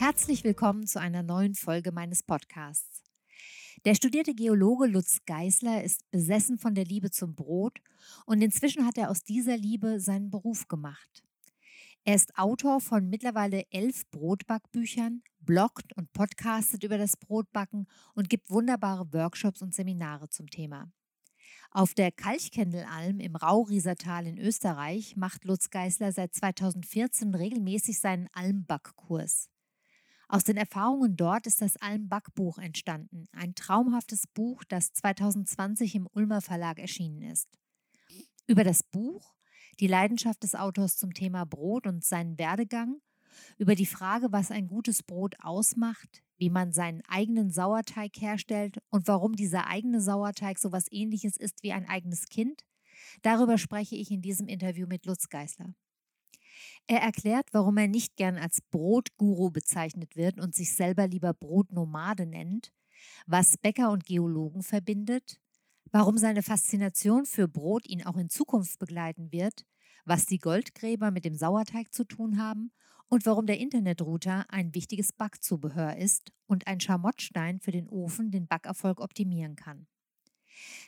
Herzlich willkommen zu einer neuen Folge meines Podcasts. Der studierte Geologe Lutz Geißler ist besessen von der Liebe zum Brot und inzwischen hat er aus dieser Liebe seinen Beruf gemacht. Er ist Autor von mittlerweile elf Brotbackbüchern, bloggt und podcastet über das Brotbacken und gibt wunderbare Workshops und Seminare zum Thema. Auf der Kalchkendelalm im Rauriesertal in Österreich macht Lutz Geißler seit 2014 regelmäßig seinen Almbackkurs. Aus den Erfahrungen dort ist das Alm-Backbuch entstanden, ein traumhaftes Buch, das 2020 im Ulmer Verlag erschienen ist. Über das Buch, die Leidenschaft des Autors zum Thema Brot und seinen Werdegang, über die Frage, was ein gutes Brot ausmacht, wie man seinen eigenen Sauerteig herstellt und warum dieser eigene Sauerteig so etwas ähnliches ist wie ein eigenes Kind, darüber spreche ich in diesem Interview mit Lutz Geißler. Er erklärt, warum er nicht gern als Brotguru bezeichnet wird und sich selber lieber Brotnomade nennt, was Bäcker und Geologen verbindet, warum seine Faszination für Brot ihn auch in Zukunft begleiten wird, was die Goldgräber mit dem Sauerteig zu tun haben und warum der Internetrouter ein wichtiges Backzubehör ist und ein Schamottstein für den Ofen den Backerfolg optimieren kann.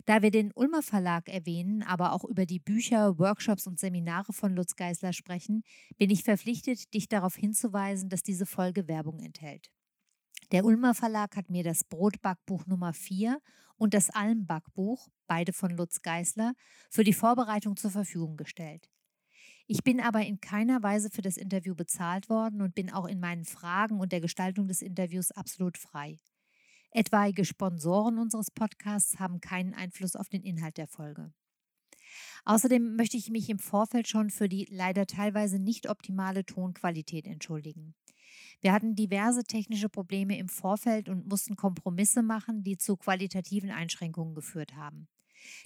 Da wir den Ulmer Verlag erwähnen, aber auch über die Bücher, Workshops und Seminare von Lutz Geisler sprechen, bin ich verpflichtet, dich darauf hinzuweisen, dass diese Folge Werbung enthält. Der Ulmer Verlag hat mir das Brotbackbuch Nummer 4 und das Almbackbuch, beide von Lutz Geisler, für die Vorbereitung zur Verfügung gestellt. Ich bin aber in keiner Weise für das Interview bezahlt worden und bin auch in meinen Fragen und der Gestaltung des Interviews absolut frei. Etwaige Sponsoren unseres Podcasts haben keinen Einfluss auf den Inhalt der Folge. Außerdem möchte ich mich im Vorfeld schon für die leider teilweise nicht optimale Tonqualität entschuldigen. Wir hatten diverse technische Probleme im Vorfeld und mussten Kompromisse machen, die zu qualitativen Einschränkungen geführt haben.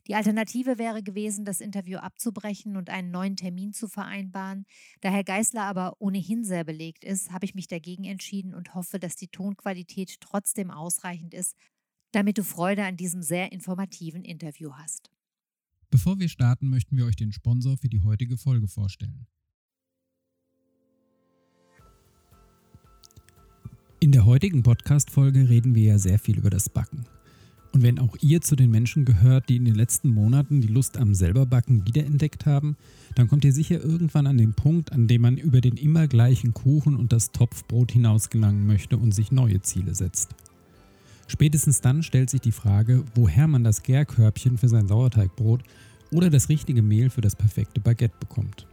Die Alternative wäre gewesen, das Interview abzubrechen und einen neuen Termin zu vereinbaren. Da Herr Geißler aber ohnehin sehr belegt ist, habe ich mich dagegen entschieden und hoffe, dass die Tonqualität trotzdem ausreichend ist, damit du Freude an diesem sehr informativen Interview hast. Bevor wir starten, möchten wir euch den Sponsor für die heutige Folge vorstellen. In der heutigen Podcast-Folge reden wir ja sehr viel über das Backen. Und wenn auch ihr zu den Menschen gehört, die in den letzten Monaten die Lust am selberbacken wiederentdeckt haben, dann kommt ihr sicher irgendwann an den Punkt, an dem man über den immer gleichen Kuchen und das Topfbrot hinaus gelangen möchte und sich neue Ziele setzt. Spätestens dann stellt sich die Frage, woher man das Gärkörbchen für sein Sauerteigbrot oder das richtige Mehl für das perfekte Baguette bekommt.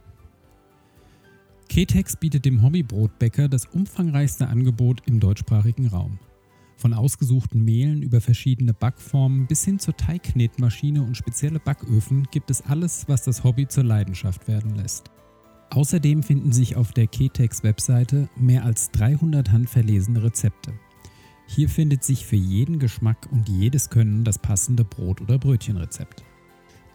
Ketex bietet dem Hobbybrotbäcker das umfangreichste Angebot im deutschsprachigen Raum. Von ausgesuchten Mehlen über verschiedene Backformen bis hin zur Teigknetmaschine und spezielle Backöfen gibt es alles, was das Hobby zur Leidenschaft werden lässt. Außerdem finden sich auf der Ketex-Webseite mehr als 300 handverlesene Rezepte. Hier findet sich für jeden Geschmack und jedes Können das passende Brot- oder Brötchenrezept.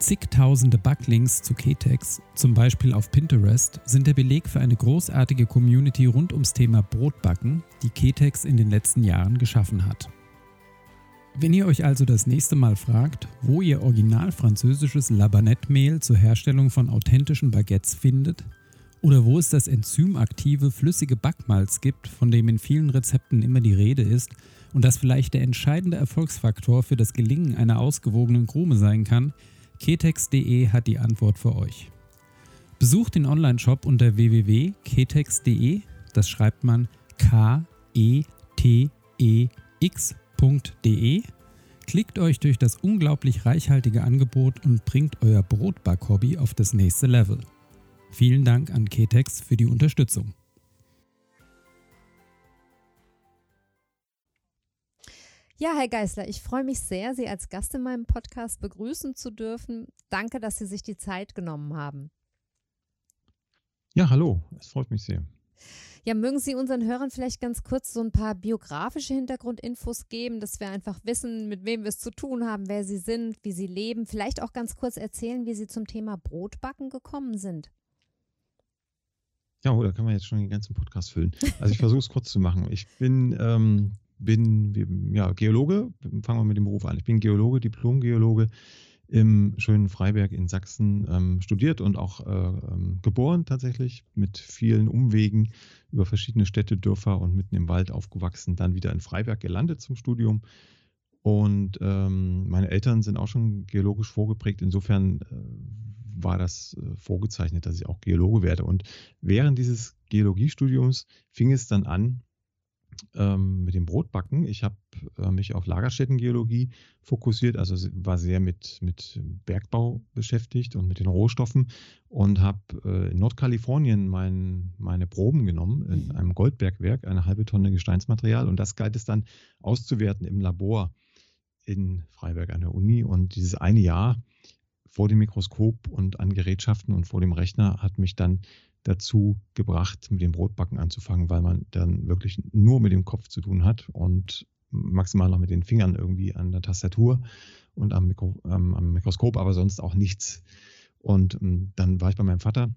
Zigtausende Backlinks zu Ketex, zum Beispiel auf Pinterest, sind der Beleg für eine großartige Community rund ums Thema Brotbacken, die Ketex in den letzten Jahren geschaffen hat. Wenn ihr euch also das nächste Mal fragt, wo ihr original französisches Labanette-Mehl zur Herstellung von authentischen Baguettes findet, oder wo es das enzymaktive flüssige Backmalz gibt, von dem in vielen Rezepten immer die Rede ist und das vielleicht der entscheidende Erfolgsfaktor für das Gelingen einer ausgewogenen Krume sein kann, Ketex.de hat die Antwort für euch. Besucht den Online-Shop unter www.ketex.de, das schreibt man K-E-T-E-X.de, klickt euch durch das unglaublich reichhaltige Angebot und bringt euer Brotback-Hobby auf das nächste Level. Vielen Dank an Ketex für die Unterstützung. Ja, Herr Geißler, ich freue mich sehr, Sie als Gast in meinem Podcast begrüßen zu dürfen. Danke, dass Sie sich die Zeit genommen haben. Ja, hallo, es freut mich sehr. Ja, mögen Sie unseren Hörern vielleicht ganz kurz so ein paar biografische Hintergrundinfos geben, dass wir einfach wissen, mit wem wir es zu tun haben, wer Sie sind, wie Sie leben. Vielleicht auch ganz kurz erzählen, wie Sie zum Thema Brotbacken gekommen sind. Ja, da kann man jetzt schon den ganzen Podcast füllen. Also ich versuche es kurz zu machen. Ich bin, ähm, bin ja, Geologe, fangen wir mit dem Beruf an. Ich bin Geologe, Diplom-Geologe im schönen Freiberg in Sachsen ähm, studiert und auch äh, ähm, geboren tatsächlich, mit vielen Umwegen über verschiedene Städte, Dörfer und mitten im Wald aufgewachsen, dann wieder in Freiberg gelandet zum Studium. Und ähm, meine Eltern sind auch schon geologisch vorgeprägt. Insofern äh, war das äh, vorgezeichnet, dass ich auch Geologe werde. Und während dieses Geologiestudiums fing es dann an, ähm, mit dem Brotbacken. Ich habe äh, mich auf Lagerstättengeologie fokussiert, also war sehr mit, mit Bergbau beschäftigt und mit den Rohstoffen und habe äh, in Nordkalifornien mein, meine Proben genommen in mhm. einem Goldbergwerk, eine halbe Tonne Gesteinsmaterial und das galt es dann auszuwerten im Labor in Freiberg an der Uni und dieses eine Jahr vor dem Mikroskop und an Gerätschaften und vor dem Rechner hat mich dann dazu gebracht, mit dem Brotbacken anzufangen, weil man dann wirklich nur mit dem Kopf zu tun hat und maximal noch mit den Fingern irgendwie an der Tastatur und am, Mikro, ähm, am Mikroskop, aber sonst auch nichts. Und ähm, dann war ich bei meinem Vater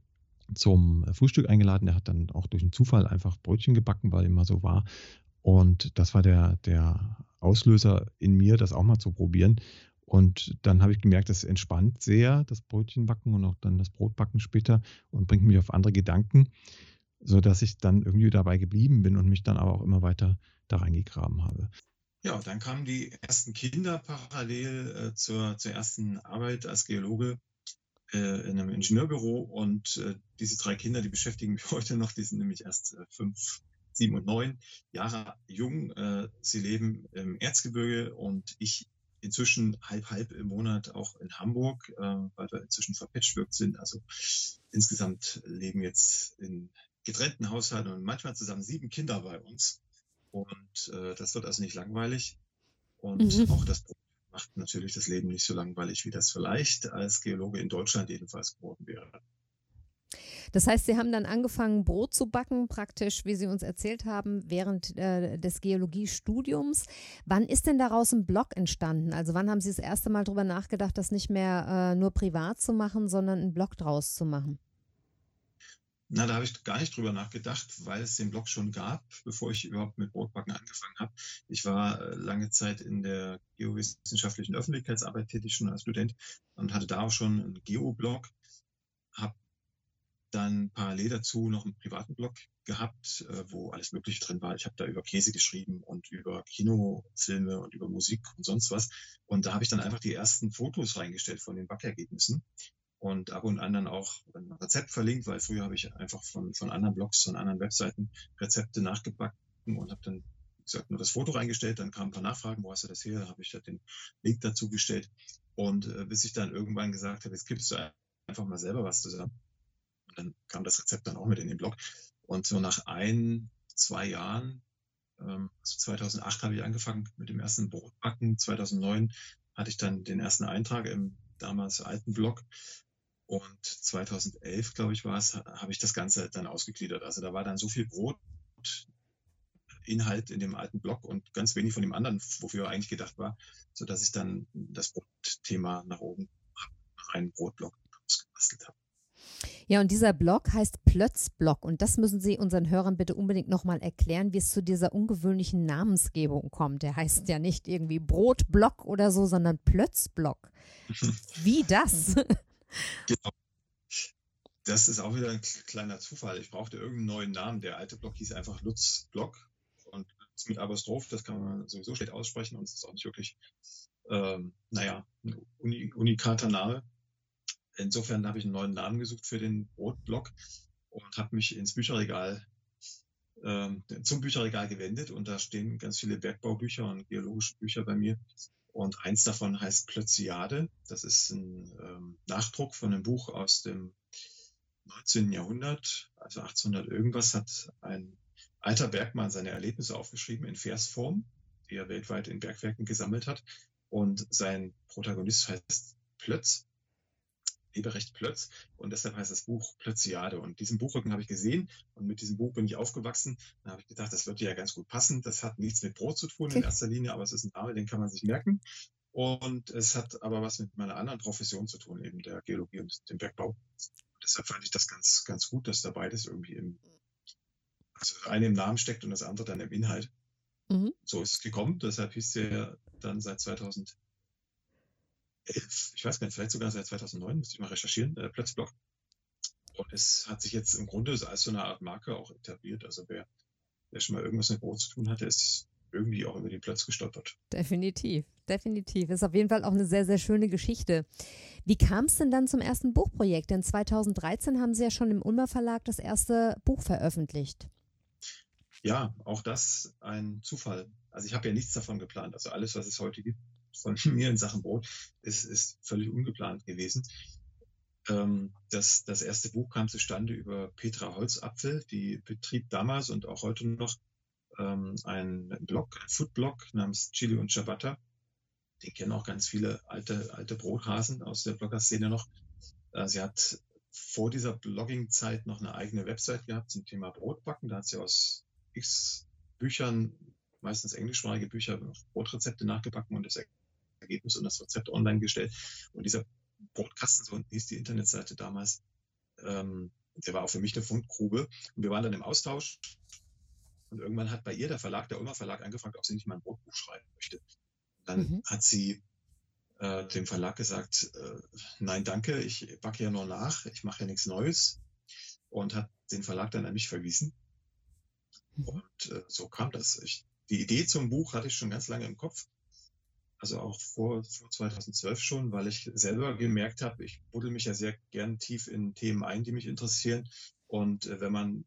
zum Frühstück eingeladen. Der hat dann auch durch einen Zufall einfach Brötchen gebacken, weil immer so war. Und das war der, der Auslöser in mir, das auch mal zu probieren. Und dann habe ich gemerkt, das entspannt sehr, das Brötchenbacken und auch dann das Brotbacken später und bringt mich auf andere Gedanken, sodass ich dann irgendwie dabei geblieben bin und mich dann aber auch immer weiter da reingegraben habe. Ja, dann kamen die ersten Kinder parallel äh, zur, zur ersten Arbeit als Geologe äh, in einem Ingenieurbüro und äh, diese drei Kinder, die beschäftigen mich heute noch, die sind nämlich erst äh, fünf, sieben und neun Jahre jung. Äh, sie leben im Erzgebirge und ich inzwischen halb halb im Monat auch in Hamburg, äh, weil wir inzwischen verpatchworked sind. Also insgesamt leben jetzt in getrennten Haushalten und manchmal zusammen sieben Kinder bei uns. Und äh, das wird also nicht langweilig. Und mhm. auch das macht natürlich das Leben nicht so langweilig, wie das vielleicht als Geologe in Deutschland jedenfalls geworden wäre. Das heißt, Sie haben dann angefangen, Brot zu backen, praktisch, wie Sie uns erzählt haben, während äh, des Geologiestudiums. Wann ist denn daraus ein Blog entstanden? Also wann haben Sie das erste Mal darüber nachgedacht, das nicht mehr äh, nur privat zu machen, sondern einen Blog draus zu machen? Na, da habe ich gar nicht drüber nachgedacht, weil es den Blog schon gab, bevor ich überhaupt mit Brotbacken angefangen habe. Ich war äh, lange Zeit in der geowissenschaftlichen Öffentlichkeitsarbeit tätig, schon als Student und hatte da auch schon einen Geoblog, habe dann parallel dazu noch einen privaten Blog gehabt, äh, wo alles Mögliche drin war. Ich habe da über Käse geschrieben und über Kinofilme und über Musik und sonst was. Und da habe ich dann einfach die ersten Fotos reingestellt von den Backergebnissen und ab und an dann auch ein Rezept verlinkt, weil früher habe ich einfach von, von anderen Blogs, von anderen Webseiten Rezepte nachgebacken und habe dann wie gesagt, nur das Foto reingestellt, dann kamen ein paar Nachfragen, wo hast du das her? Da habe ich da den Link dazu gestellt. Und äh, bis ich dann irgendwann gesagt habe, jetzt gibst du einfach mal selber was zusammen dann kam das Rezept dann auch mit in den Blog. Und so nach ein, zwei Jahren, ähm, also 2008 habe ich angefangen mit dem ersten Brotbacken. 2009 hatte ich dann den ersten Eintrag im damals alten Blog. Und 2011, glaube ich, war es, habe ich das Ganze dann ausgegliedert. Also da war dann so viel Brotinhalt in dem alten Blog und ganz wenig von dem anderen, wofür er eigentlich gedacht war, sodass ich dann das Brotthema nach oben nach einem Brotblog ausgebastelt habe. Ja, und dieser Blog heißt Plötzblog und das müssen Sie unseren Hörern bitte unbedingt nochmal erklären, wie es zu dieser ungewöhnlichen Namensgebung kommt. Der heißt ja nicht irgendwie Brotblog oder so, sondern Plötzblog. Wie das? Genau. Das ist auch wieder ein kleiner Zufall. Ich brauchte irgendeinen neuen Namen. Der alte Blog hieß einfach Lutz Blog und Lutz mit Apostroph, das kann man sowieso schlecht aussprechen und es ist auch nicht wirklich, ähm, naja, ein unikater Name insofern habe ich einen neuen Namen gesucht für den Brotblog und habe mich ins Bücherregal ähm, zum Bücherregal gewendet und da stehen ganz viele Bergbaubücher und geologische Bücher bei mir. Und eins davon heißt Plötziade. Das ist ein ähm, Nachdruck von einem Buch aus dem 19. Jahrhundert, also 1800 irgendwas, hat ein alter Bergmann seine Erlebnisse aufgeschrieben in Versform, die er weltweit in Bergwerken gesammelt hat. Und sein Protagonist heißt Plötz Leberecht Plötz und deshalb heißt das Buch Plötziade. Und diesen Buchrücken habe ich gesehen und mit diesem Buch bin ich aufgewachsen. Da habe ich gedacht, das wird ja ganz gut passen. Das hat nichts mit Brot zu tun in erster Linie, aber es ist ein Name, den kann man sich merken. Und es hat aber was mit meiner anderen Profession zu tun, eben der Geologie und dem Bergbau. deshalb fand ich das ganz, ganz gut, dass da beides irgendwie im, also das eine im Namen steckt und das andere dann im Inhalt. Mhm. So ist es gekommen. Deshalb hieß der dann seit 2000 ich weiß gar nicht, vielleicht sogar seit 2009, müsste ich mal recherchieren, äh, Plötzblock. Und es hat sich jetzt im Grunde als so eine Art Marke auch etabliert. Also wer, wer schon mal irgendwas mit Brot zu tun hatte, ist irgendwie auch über den Platz gestolpert. Definitiv, definitiv. Ist auf jeden Fall auch eine sehr, sehr schöne Geschichte. Wie kam es denn dann zum ersten Buchprojekt? Denn 2013 haben Sie ja schon im Ulmer Verlag das erste Buch veröffentlicht. Ja, auch das ein Zufall. Also ich habe ja nichts davon geplant. Also alles, was es heute gibt, von mir in Sachen Brot ist, ist völlig ungeplant gewesen. Ähm, das, das erste Buch kam zustande über Petra Holzapfel, die betrieb damals und auch heute noch ähm, einen Blog, einen Foodblog namens Chili und Ciabatta. Den kennen auch ganz viele alte, alte Brothasen aus der Blogger-Szene noch. Äh, sie hat vor dieser Blogging-Zeit noch eine eigene Website gehabt zum Thema Brotbacken. Da hat sie aus x Büchern, meistens englischsprachige Bücher, Brotrezepte nachgebacken und das Ergebnis und das Rezept online gestellt. Und dieser Brotkasten, so hieß die Internetseite damals, ähm, der war auch für mich eine Fundgrube. Und wir waren dann im Austausch. Und irgendwann hat bei ihr der Verlag, der Ulmer Verlag, angefragt, ob sie nicht mal ein Brotbuch schreiben möchte. Dann mhm. hat sie äh, dem Verlag gesagt, äh, nein, danke, ich backe ja nur nach, ich mache ja nichts Neues. Und hat den Verlag dann an mich verwiesen. Mhm. Und äh, so kam das. Ich, die Idee zum Buch hatte ich schon ganz lange im Kopf also auch vor, vor 2012 schon, weil ich selber gemerkt habe, ich buddel mich ja sehr gern tief in Themen ein, die mich interessieren. Und äh, wenn man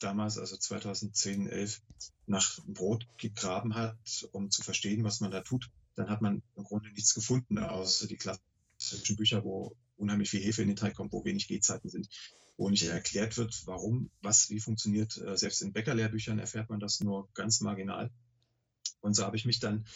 damals, also 2010, 11, nach Brot gegraben hat, um zu verstehen, was man da tut, dann hat man im Grunde nichts gefunden, außer die klassischen Bücher, wo unheimlich viel Hefe in den Teig kommt, wo wenig Gehzeiten sind, wo nicht erklärt wird, warum, was, wie funktioniert. Äh, selbst in Bäckerlehrbüchern erfährt man das nur ganz marginal. Und so habe ich mich dann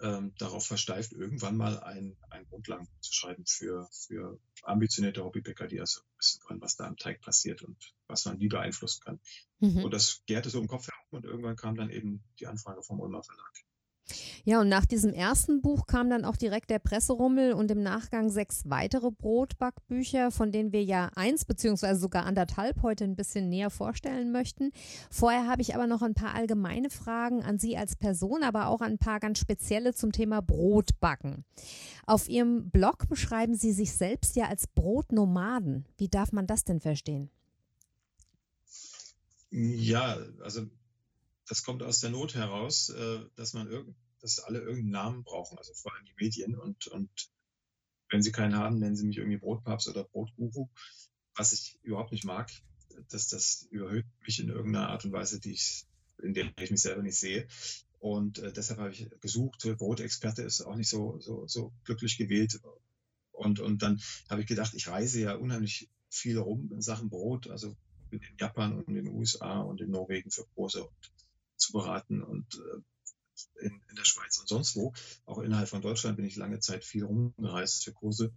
ähm, darauf versteift, irgendwann mal ein, ein Grundlagen zu schreiben für, für ambitionierte Hobbybäcker, die also wissen wollen, was da am Teig passiert und was man wie beeinflussen kann. Mhm. Und das gärte so im Kopf herum und irgendwann kam dann eben die Anfrage vom Ulmer Verlag. Ja, und nach diesem ersten Buch kam dann auch direkt der Presserummel und im Nachgang sechs weitere Brotbackbücher, von denen wir ja eins beziehungsweise sogar anderthalb heute ein bisschen näher vorstellen möchten. Vorher habe ich aber noch ein paar allgemeine Fragen an Sie als Person, aber auch ein paar ganz spezielle zum Thema Brotbacken. Auf Ihrem Blog beschreiben Sie sich selbst ja als Brotnomaden. Wie darf man das denn verstehen? Ja, also das kommt aus der Not heraus, äh, dass man irgend, dass alle irgendeinen Namen brauchen, also vor allem die Medien. Und, und wenn sie keinen haben, nennen sie mich irgendwie Brotpapst oder Brotguru, was ich überhaupt nicht mag. dass das überhöht mich in irgendeiner Art und Weise, die ich, in der ich mich selber nicht sehe. Und äh, deshalb habe ich gesucht, Brotexperte ist auch nicht so, so, so glücklich gewählt. Und, und dann habe ich gedacht, ich reise ja unheimlich viel rum in Sachen Brot, also in Japan und in den USA und in Norwegen für Kurse und zu beraten und äh, in, in der Schweiz und sonst wo. Auch innerhalb von Deutschland bin ich lange Zeit viel rumgereist für Kurse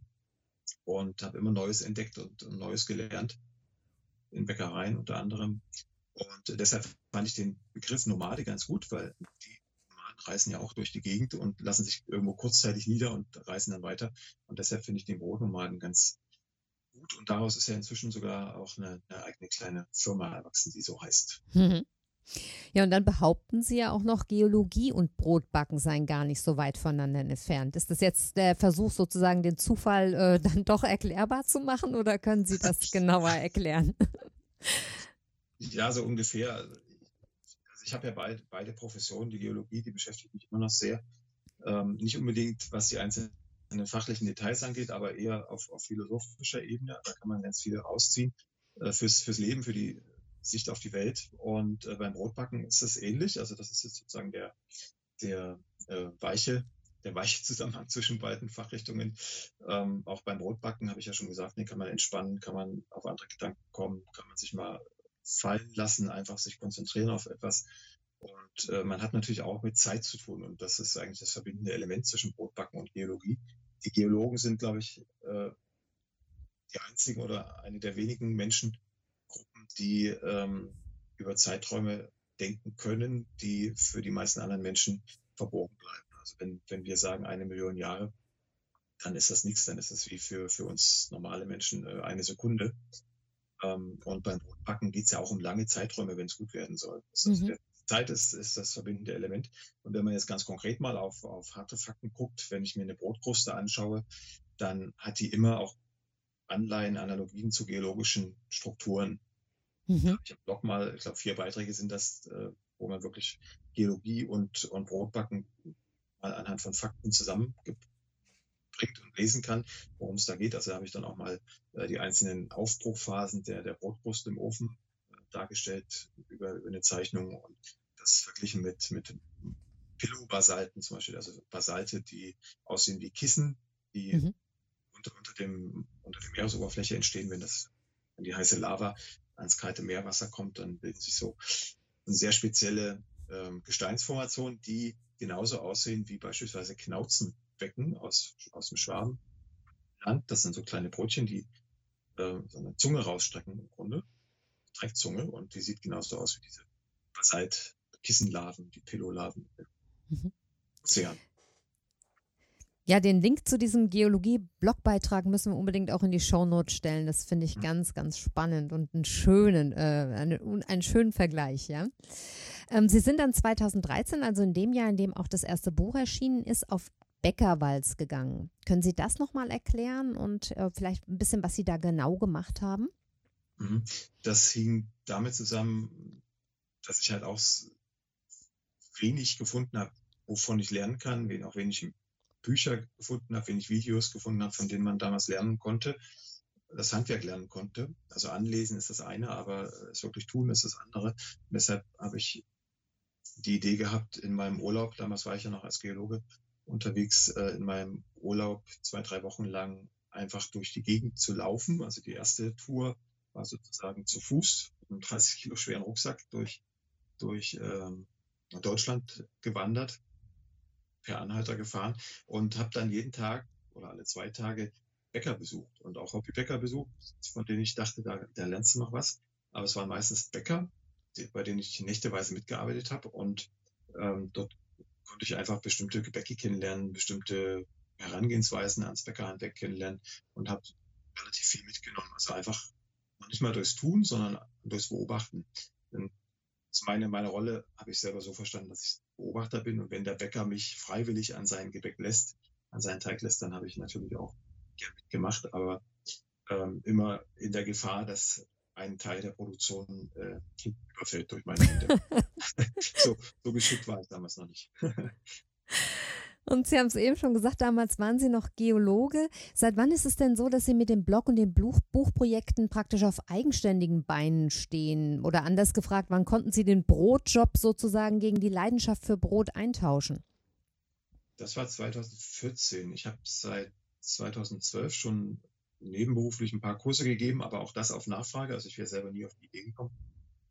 und habe immer Neues entdeckt und, und Neues gelernt, in Bäckereien unter anderem. Und deshalb fand ich den Begriff Nomade ganz gut, weil die Nomaden reisen ja auch durch die Gegend und lassen sich irgendwo kurzzeitig nieder und reisen dann weiter. Und deshalb finde ich den Brotnomaden ganz gut. Und daraus ist ja inzwischen sogar auch eine, eine eigene kleine Firma erwachsen, die so heißt. Mhm. Ja, und dann behaupten Sie ja auch noch, Geologie und Brotbacken seien gar nicht so weit voneinander entfernt. Ist das jetzt der Versuch, sozusagen den Zufall äh, dann doch erklärbar zu machen oder können Sie das genauer erklären? Ja, so ungefähr. Also ich habe ja beide, beide Professionen. Die Geologie, die beschäftigt mich immer noch sehr. Ähm, nicht unbedingt, was die einzelnen fachlichen Details angeht, aber eher auf, auf philosophischer Ebene. Da kann man ganz viel rausziehen äh, fürs, fürs Leben, für die Sicht auf die Welt. Und äh, beim Brotbacken ist das ähnlich. Also das ist jetzt sozusagen der, der äh, weiche, der weiche Zusammenhang zwischen beiden Fachrichtungen. Ähm, auch beim Brotbacken habe ich ja schon gesagt, nee, kann man entspannen, kann man auf andere Gedanken kommen, kann man sich mal fallen lassen, einfach sich konzentrieren auf etwas. Und äh, man hat natürlich auch mit Zeit zu tun. Und das ist eigentlich das verbindende Element zwischen Brotbacken und Geologie. Die Geologen sind, glaube ich, äh, die einzigen oder eine der wenigen Menschengruppen, die ähm, über Zeiträume denken können, die für die meisten anderen Menschen verborgen bleiben. Also wenn, wenn wir sagen eine Million Jahre, dann ist das nichts, dann ist das wie für, für uns normale Menschen äh, eine Sekunde. Ähm, und beim Brotbacken geht es ja auch um lange Zeiträume, wenn es gut werden soll. Das mhm. Zeit ist, ist das verbindende Element. Und wenn man jetzt ganz konkret mal auf, auf harte Fakten guckt, wenn ich mir eine Brotkruste anschaue, dann hat die immer auch Anleihen, Analogien zu geologischen Strukturen. Mhm. Ich habe Blog mal, ich glaube, vier Beiträge sind das, äh, wo man wirklich Geologie und, und Brotbacken mal anhand von Fakten zusammenbringt und lesen kann, worum es da geht. Also habe ich dann auch mal äh, die einzelnen Aufbruchphasen der, der Brotkruste im Ofen äh, dargestellt über, über eine Zeichnung und das verglichen mit, mit Pillow-Basalten zum Beispiel, also Basalte, die aussehen wie Kissen, die mhm. unter, unter, dem, unter der Meeresoberfläche entstehen, wenn das, wenn die heiße Lava ans kalte Meerwasser kommt, dann bilden sich so sehr spezielle ähm, Gesteinsformationen, die genauso aussehen wie beispielsweise Knauzenbecken aus, aus dem Schwabenland. Das sind so kleine Brötchen, die äh, so eine Zunge rausstrecken im Grunde, Dreckzunge, und die sieht genauso aus wie diese Basalt, Kissenlarven, die Pillolaven mhm. Ozean. Ja, den Link zu diesem Geologie-Blogbeitrag müssen wir unbedingt auch in die Shownotes stellen. Das finde ich mhm. ganz, ganz spannend und einen schönen, äh, einen, einen schönen Vergleich, ja. Ähm, Sie sind dann 2013, also in dem Jahr, in dem auch das erste Buch erschienen ist, auf Bäckerwalz gegangen. Können Sie das nochmal erklären und äh, vielleicht ein bisschen, was Sie da genau gemacht haben? Mhm. Das hing damit zusammen, dass ich halt auch wenig gefunden habe, wovon ich lernen kann, auch wenig Bücher gefunden habe, wenig Videos gefunden habe, von denen man damals lernen konnte, das Handwerk lernen konnte. Also anlesen ist das eine, aber es wirklich tun ist das andere. Und deshalb habe ich die Idee gehabt, in meinem Urlaub, damals war ich ja noch als Geologe unterwegs, äh, in meinem Urlaub zwei, drei Wochen lang einfach durch die Gegend zu laufen. Also die erste Tour war sozusagen zu Fuß mit einem 30 Kilo schweren Rucksack durch, durch ähm, Deutschland gewandert, per Anhalter gefahren und habe dann jeden Tag oder alle zwei Tage Bäcker besucht und auch Hobbybäcker besucht, von denen ich dachte, da, da lernst du noch was. Aber es waren meistens Bäcker, die, bei denen ich nächteweise mitgearbeitet habe und ähm, dort konnte ich einfach bestimmte Gebäcke kennenlernen, bestimmte Herangehensweisen ans Bäckerhandwerk kennenlernen und habe relativ viel mitgenommen. Also einfach nicht mal durchs Tun, sondern durchs Beobachten. Denn meine, meine Rolle habe ich selber so verstanden, dass ich Beobachter bin und wenn der Bäcker mich freiwillig an sein Gebäck lässt, an seinen Teig lässt, dann habe ich natürlich auch gern mitgemacht, aber ähm, immer in der Gefahr, dass ein Teil der Produktion äh, überfällt durch meine Hände. so, so geschickt war ich damals noch nicht. Und Sie haben es eben schon gesagt, damals waren Sie noch Geologe. Seit wann ist es denn so, dass Sie mit dem Blog und den Buch Buchprojekten praktisch auf eigenständigen Beinen stehen? Oder anders gefragt, wann konnten Sie den Brotjob sozusagen gegen die Leidenschaft für Brot eintauschen? Das war 2014. Ich habe seit 2012 schon nebenberuflich ein paar Kurse gegeben, aber auch das auf Nachfrage. Also ich wäre selber nie auf die Idee gekommen,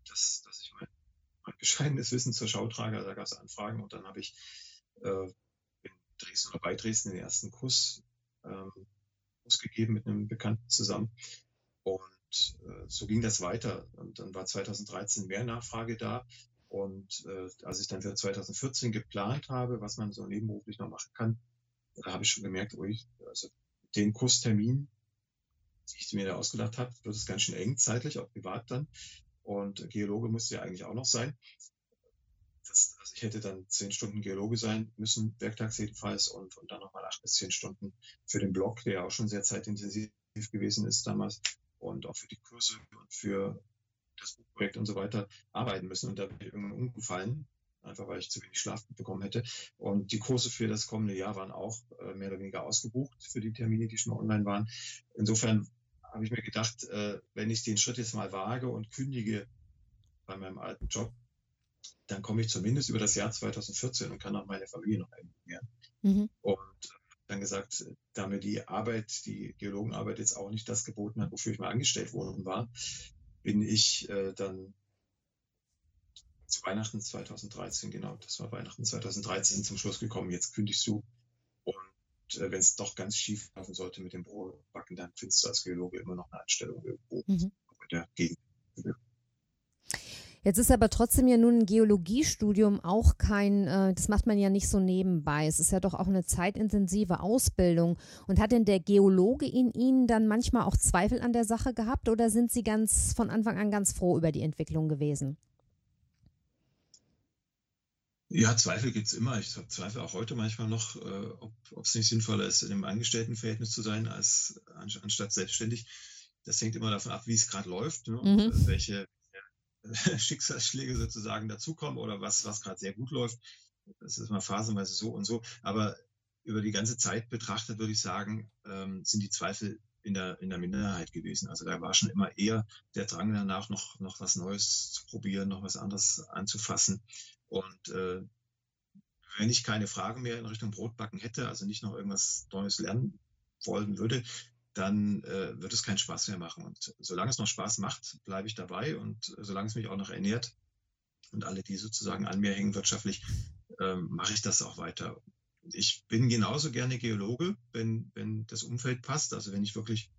dass, dass ich mein, mein bescheidenes Wissen zur Schau trage. Also da gab es Anfragen und dann habe ich äh, Dresden oder bei Dresden den ersten Kurs, ähm, Kurs gegeben mit einem Bekannten zusammen. Und äh, so ging das weiter. Und dann war 2013 mehr Nachfrage da. Und äh, als ich dann für 2014 geplant habe, was man so nebenberuflich noch machen kann, da habe ich schon gemerkt, ui, also den Kurstermin, die ich mir da ausgedacht habe, wird es ganz schön eng zeitlich, auch privat dann. Und Geologe musste ja eigentlich auch noch sein das, also ich hätte dann zehn Stunden Geologe sein müssen, werktags jedenfalls, und, und dann nochmal acht bis zehn Stunden für den Blog, der ja auch schon sehr zeitintensiv gewesen ist damals, und auch für die Kurse und für das Buchprojekt und so weiter arbeiten müssen. Und da bin ich irgendwann umgefallen, einfach weil ich zu wenig Schlaf bekommen hätte. Und die Kurse für das kommende Jahr waren auch äh, mehr oder weniger ausgebucht für die Termine, die schon online waren. Insofern habe ich mir gedacht, äh, wenn ich den Schritt jetzt mal wage und kündige bei meinem alten Job, dann komme ich zumindest über das Jahr 2014 und kann auch meine Familie noch ernähren. Mhm. Und dann gesagt, da mir die Arbeit, die Geologenarbeit jetzt auch nicht das geboten hat, wofür ich mal angestellt worden war, bin ich äh, dann zu Weihnachten 2013, genau, das war Weihnachten 2013 zum Schluss gekommen, jetzt kündigst du. Und äh, wenn es doch ganz schief laufen sollte mit dem Brotbacken, dann findest du als Geologe immer noch eine Anstellung irgendwo mhm. der Gegend. Jetzt ist aber trotzdem ja nun ein Geologiestudium auch kein, äh, das macht man ja nicht so nebenbei. Es ist ja doch auch eine zeitintensive Ausbildung. Und hat denn der Geologe in Ihnen dann manchmal auch Zweifel an der Sache gehabt oder sind Sie ganz von Anfang an ganz froh über die Entwicklung gewesen? Ja, Zweifel gibt es immer. Ich habe Zweifel auch heute manchmal noch, äh, ob es nicht sinnvoller ist, in einem Angestelltenverhältnis zu sein, als anstatt selbstständig. Das hängt immer davon ab, wie es gerade läuft ne? und mhm. welche Schicksalsschläge sozusagen dazukommen oder was, was gerade sehr gut läuft. Das ist mal phasenweise so und so. Aber über die ganze Zeit betrachtet würde ich sagen, ähm, sind die Zweifel in der, in der Minderheit gewesen. Also da war schon immer eher der Drang danach, noch, noch was Neues zu probieren, noch was anderes anzufassen. Und äh, wenn ich keine Fragen mehr in Richtung Brotbacken hätte, also nicht noch irgendwas Neues lernen wollen würde, dann äh, wird es keinen Spaß mehr machen. Und solange es noch Spaß macht, bleibe ich dabei. Und solange es mich auch noch ernährt und alle, die sozusagen an mir hängen wirtschaftlich, ähm, mache ich das auch weiter. Ich bin genauso gerne Geologe, wenn, wenn das Umfeld passt. Also wenn ich wirklich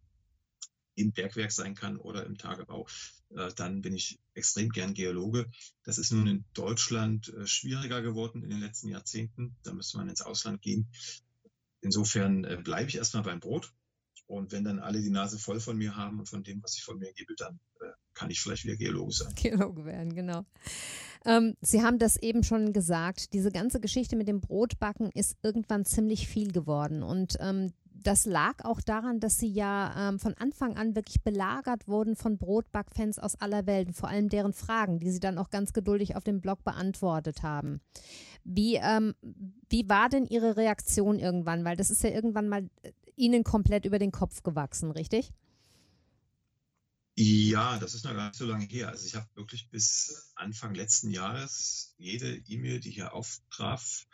im Bergwerk sein kann oder im Tagebau, äh, dann bin ich extrem gern Geologe. Das ist nun in Deutschland äh, schwieriger geworden in den letzten Jahrzehnten. Da müsste man ins Ausland gehen. Insofern äh, bleibe ich erstmal beim Brot und wenn dann alle die Nase voll von mir haben und von dem, was ich von mir gebe, dann äh, kann ich vielleicht wieder Geologe sein. Geologe werden, genau. Ähm, Sie haben das eben schon gesagt, diese ganze Geschichte mit dem Brotbacken ist irgendwann ziemlich viel geworden. Und ähm, das lag auch daran, dass sie ja ähm, von Anfang an wirklich belagert wurden von Brotbackfans aus aller Welt, vor allem deren Fragen, die sie dann auch ganz geduldig auf dem Blog beantwortet haben. Wie, ähm, wie war denn Ihre Reaktion irgendwann? Weil das ist ja irgendwann mal äh, Ihnen komplett über den Kopf gewachsen, richtig? Ja, das ist noch gar nicht so lange her. Also ich habe wirklich bis Anfang letzten Jahres jede E-Mail, die hier auftraf,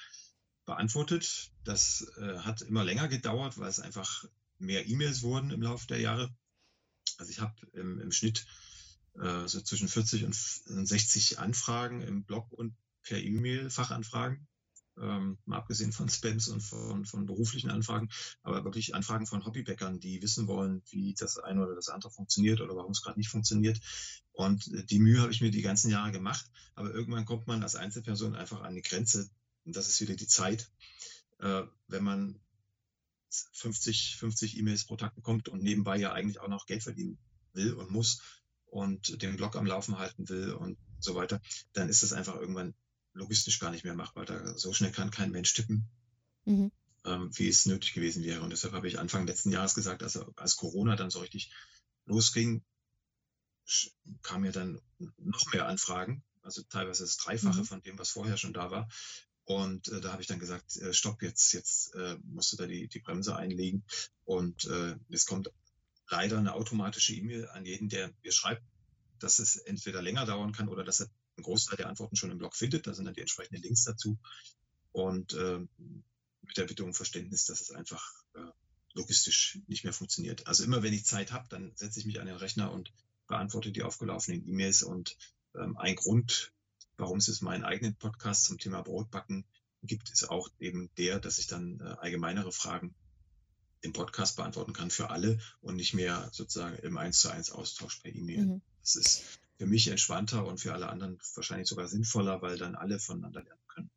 beantwortet. Das äh, hat immer länger gedauert, weil es einfach mehr E-Mails wurden im Laufe der Jahre. Also ich habe im, im, Schnitt äh, so zwischen 40 und 60 Anfragen im Blog und per E-Mail, Fachanfragen ähm, mal abgesehen von Spams und von, von beruflichen Anfragen, aber wirklich Anfragen von Hobbybäckern, die wissen wollen, wie das eine oder das andere funktioniert oder warum es gerade nicht funktioniert. Und äh, die Mühe habe ich mir die ganzen Jahre gemacht, aber irgendwann kommt man als Einzelperson einfach an die Grenze, und das ist wieder die Zeit, äh, wenn man 50, 50 E-Mails pro Tag bekommt und nebenbei ja eigentlich auch noch Geld verdienen will und muss und den Blog am Laufen halten will und so weiter, dann ist das einfach irgendwann logistisch gar nicht mehr machbar. Da, so schnell kann kein Mensch tippen, mhm. ähm, wie es nötig gewesen wäre. Und deshalb habe ich Anfang letzten Jahres gesagt, also als Corona dann so richtig losging, kamen mir dann noch mehr Anfragen, also teilweise das Dreifache mhm. von dem, was vorher schon da war. Und äh, da habe ich dann gesagt, äh, stopp, jetzt, jetzt äh, musst du da die, die Bremse einlegen. Und äh, es kommt leider eine automatische E-Mail an jeden, der mir schreibt, dass es entweder länger dauern kann oder dass er einen Großteil der Antworten schon im Blog findet. Da sind dann die entsprechenden Links dazu. Und äh, mit der Bitte um Verständnis, dass es einfach äh, logistisch nicht mehr funktioniert. Also immer wenn ich Zeit habe, dann setze ich mich an den Rechner und beantworte die aufgelaufenen E-Mails. Und ähm, ein Grund, warum es jetzt meinen eigenen Podcast zum Thema Brotbacken gibt, ist auch eben der, dass ich dann äh, allgemeinere Fragen im Podcast beantworten kann für alle und nicht mehr sozusagen im 1 zu 1 Austausch per E-Mail. Mhm. Das ist für mich entspannter und für alle anderen wahrscheinlich sogar sinnvoller, weil dann alle voneinander lernen können.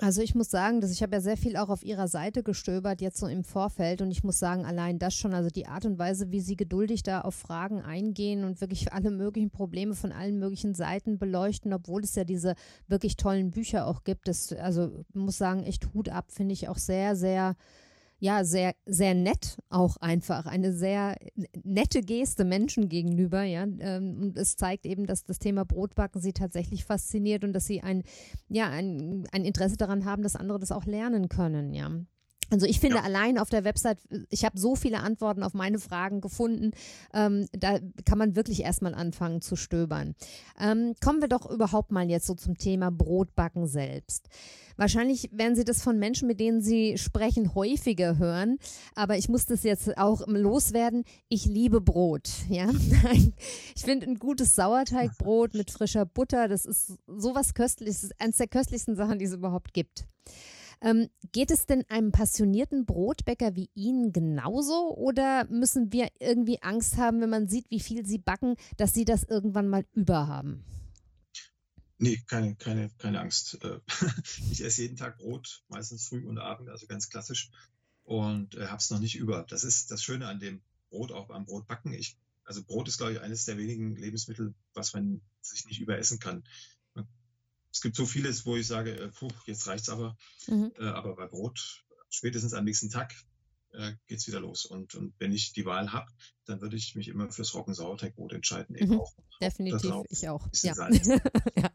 Also ich muss sagen, dass ich habe ja sehr viel auch auf ihrer Seite gestöbert, jetzt so im Vorfeld. Und ich muss sagen, allein das schon, also die Art und Weise, wie sie geduldig da auf Fragen eingehen und wirklich alle möglichen Probleme von allen möglichen Seiten beleuchten, obwohl es ja diese wirklich tollen Bücher auch gibt. Das, also muss sagen, echt Hut ab, finde ich auch sehr, sehr ja, sehr, sehr nett auch einfach. Eine sehr nette Geste Menschen gegenüber, ja. Ähm, und es zeigt eben, dass das Thema Brotbacken sie tatsächlich fasziniert und dass sie ein, ja, ein, ein Interesse daran haben, dass andere das auch lernen können, ja. Also ich finde ja. allein auf der Website, ich habe so viele Antworten auf meine Fragen gefunden, ähm, da kann man wirklich erstmal anfangen zu stöbern. Ähm, kommen wir doch überhaupt mal jetzt so zum Thema Brotbacken selbst. Wahrscheinlich werden Sie das von Menschen, mit denen Sie sprechen, häufiger hören. Aber ich muss das jetzt auch loswerden. Ich liebe Brot. Ja, ich finde ein gutes Sauerteigbrot mit frischer Butter. Das ist sowas köstliches. Eines der köstlichsten Sachen, die es überhaupt gibt. Ähm, geht es denn einem passionierten Brotbäcker wie Ihnen genauso oder müssen wir irgendwie Angst haben, wenn man sieht, wie viel Sie backen, dass Sie das irgendwann mal überhaben? Nee, keine, keine, keine Angst. Äh, ich esse jeden Tag Brot, meistens früh und abend, also ganz klassisch. Und äh, habe es noch nicht über. Das ist das Schöne an dem Brot, auch beim Brotbacken. Ich, also Brot ist, glaube ich, eines der wenigen Lebensmittel, was man sich nicht überessen kann. Es gibt so vieles, wo ich sage, äh, puh, jetzt reicht's aber. Mhm. Äh, aber bei Brot, spätestens am nächsten Tag äh, geht's wieder los. Und, und wenn ich die Wahl habe, dann würde ich mich immer fürs Roggensauerteigbrot entscheiden. Eben mhm. auch, Definitiv, ich auch. Ja. ja.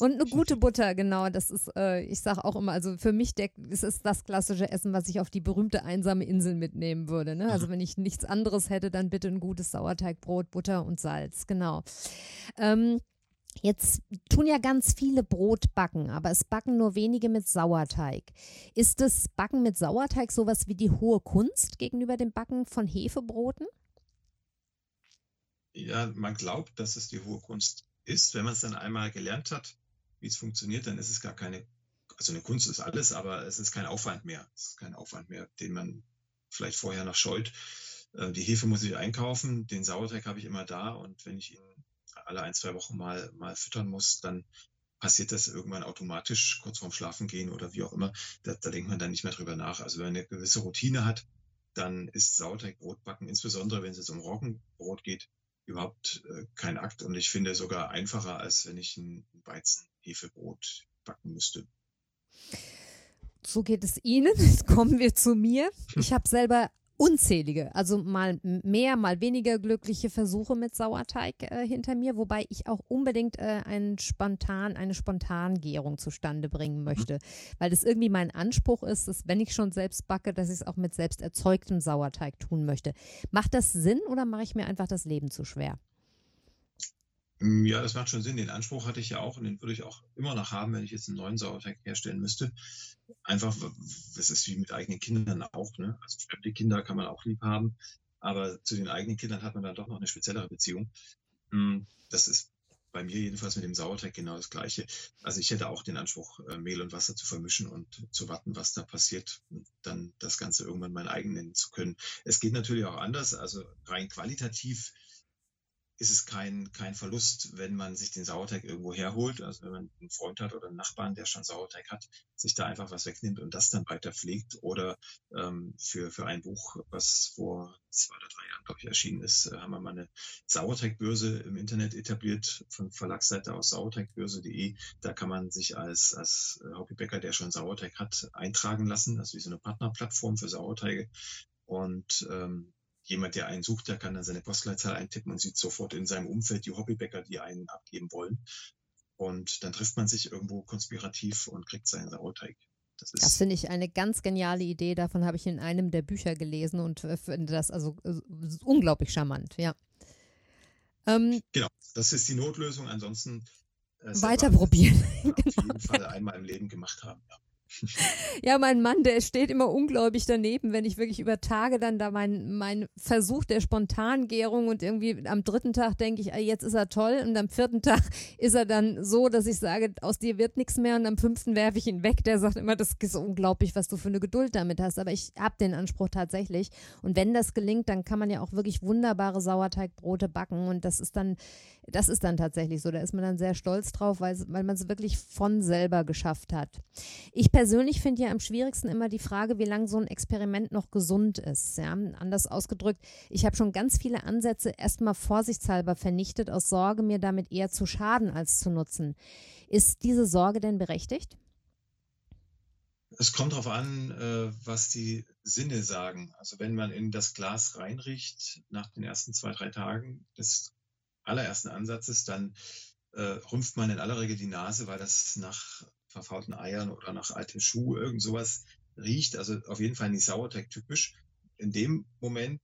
Und eine gute Butter, genau. Das ist, äh, ich sage auch immer, also für mich der, ist es das klassische Essen, was ich auf die berühmte einsame Insel mitnehmen würde. Ne? Also wenn ich nichts anderes hätte, dann bitte ein gutes Sauerteigbrot, Butter und Salz, genau. Ähm, Jetzt tun ja ganz viele Brot backen, aber es backen nur wenige mit Sauerteig. Ist das Backen mit Sauerteig sowas wie die hohe Kunst gegenüber dem Backen von Hefebroten? Ja, man glaubt, dass es die hohe Kunst ist. Wenn man es dann einmal gelernt hat, wie es funktioniert, dann ist es gar keine, also eine Kunst ist alles, aber es ist kein Aufwand mehr. Es ist kein Aufwand mehr, den man vielleicht vorher noch scheut. Äh, die Hefe muss ich einkaufen, den Sauerteig habe ich immer da und wenn ich ihn alle ein, zwei Wochen mal, mal füttern muss, dann passiert das irgendwann automatisch, kurz vorm Schlafen gehen oder wie auch immer. Da, da denkt man dann nicht mehr drüber nach. Also wenn man eine gewisse Routine hat, dann ist Sauerteigbrot backen, insbesondere wenn es jetzt um Roggenbrot geht, überhaupt äh, kein Akt und ich finde sogar einfacher, als wenn ich ein Weizen-Hefebrot backen müsste. So geht es Ihnen. Jetzt kommen wir zu mir. Ich habe selber unzählige, also mal mehr, mal weniger glückliche Versuche mit Sauerteig äh, hinter mir, wobei ich auch unbedingt äh, einen spontan, eine Spontangärung zustande bringen mhm. möchte, weil das irgendwie mein Anspruch ist, dass wenn ich schon selbst backe, dass ich es auch mit selbst erzeugtem Sauerteig tun möchte. Macht das Sinn oder mache ich mir einfach das Leben zu schwer? Mm, ja, das macht schon Sinn. Den Anspruch hatte ich ja auch und den würde ich auch immer noch haben, wenn ich jetzt einen neuen Sauerteig herstellen müsste. Einfach, das ist wie mit eigenen Kindern auch. Ne? Also fremde Kinder kann man auch lieb haben, aber zu den eigenen Kindern hat man dann doch noch eine speziellere Beziehung. Mm, das ist bei mir jedenfalls mit dem Sauerteig genau das Gleiche. Also ich hätte auch den Anspruch, äh, Mehl und Wasser zu vermischen und zu warten, was da passiert und dann das Ganze irgendwann mein eigen nennen zu können. Es geht natürlich auch anders. Also rein qualitativ ist es kein, kein Verlust, wenn man sich den Sauerteig irgendwo herholt. Also wenn man einen Freund hat oder einen Nachbarn, der schon Sauerteig hat, sich da einfach was wegnimmt und das dann weiter pflegt. Oder ähm, für, für ein Buch, was vor zwei oder drei Jahren, glaube ich, erschienen ist, äh, haben wir mal eine Sauerteigbörse im Internet etabliert von Verlagsseite aus sauerteigbörse.de. Da kann man sich als, als Hobbybäcker, der schon Sauerteig hat, eintragen lassen. Ist wie so eine Partnerplattform für Sauerteige. Und ähm, jemand, der einen sucht, der kann dann seine Postleitzahl eintippen und sieht sofort in seinem Umfeld die Hobbybäcker, die einen abgeben wollen. Und dann trifft man sich irgendwo konspirativ und kriegt seinen Sauerteig. Das, das finde ich eine ganz geniale Idee. Davon habe ich in einem der Bücher gelesen und finde das also äh, unglaublich charmant, ja. Ähm, genau, das ist die Notlösung. Ansonsten äh, weiter probieren. Auf jeden. Fall einmal im Leben gemacht haben. Ja. Ja, mein Mann, der steht immer ungläubig daneben, wenn ich wirklich über Tage dann da mein, mein Versuch der Spontangärung und irgendwie am dritten Tag denke ich, jetzt ist er toll und am vierten Tag ist er dann so, dass ich sage, aus dir wird nichts mehr und am fünften werfe ich ihn weg. Der sagt immer, das ist unglaublich, was du für eine Geduld damit hast. Aber ich habe den Anspruch tatsächlich. Und wenn das gelingt, dann kann man ja auch wirklich wunderbare Sauerteigbrote backen und das ist dann, das ist dann tatsächlich so. Da ist man dann sehr stolz drauf, weil, weil man es wirklich von selber geschafft hat. Ich persönlich finde ja am schwierigsten immer die Frage, wie lange so ein Experiment noch gesund ist. Ja? Anders ausgedrückt, ich habe schon ganz viele Ansätze erstmal vorsichtshalber vernichtet, aus Sorge, mir damit eher zu schaden als zu nutzen. Ist diese Sorge denn berechtigt? Es kommt darauf an, äh, was die Sinne sagen. Also wenn man in das Glas reinriecht nach den ersten zwei, drei Tagen des allerersten Ansatzes, dann äh, rümpft man in aller Regel die Nase, weil das nach verfaulten Eiern oder nach altem Schuh, irgend sowas riecht. Also auf jeden Fall nicht Sauerteig typisch. In dem Moment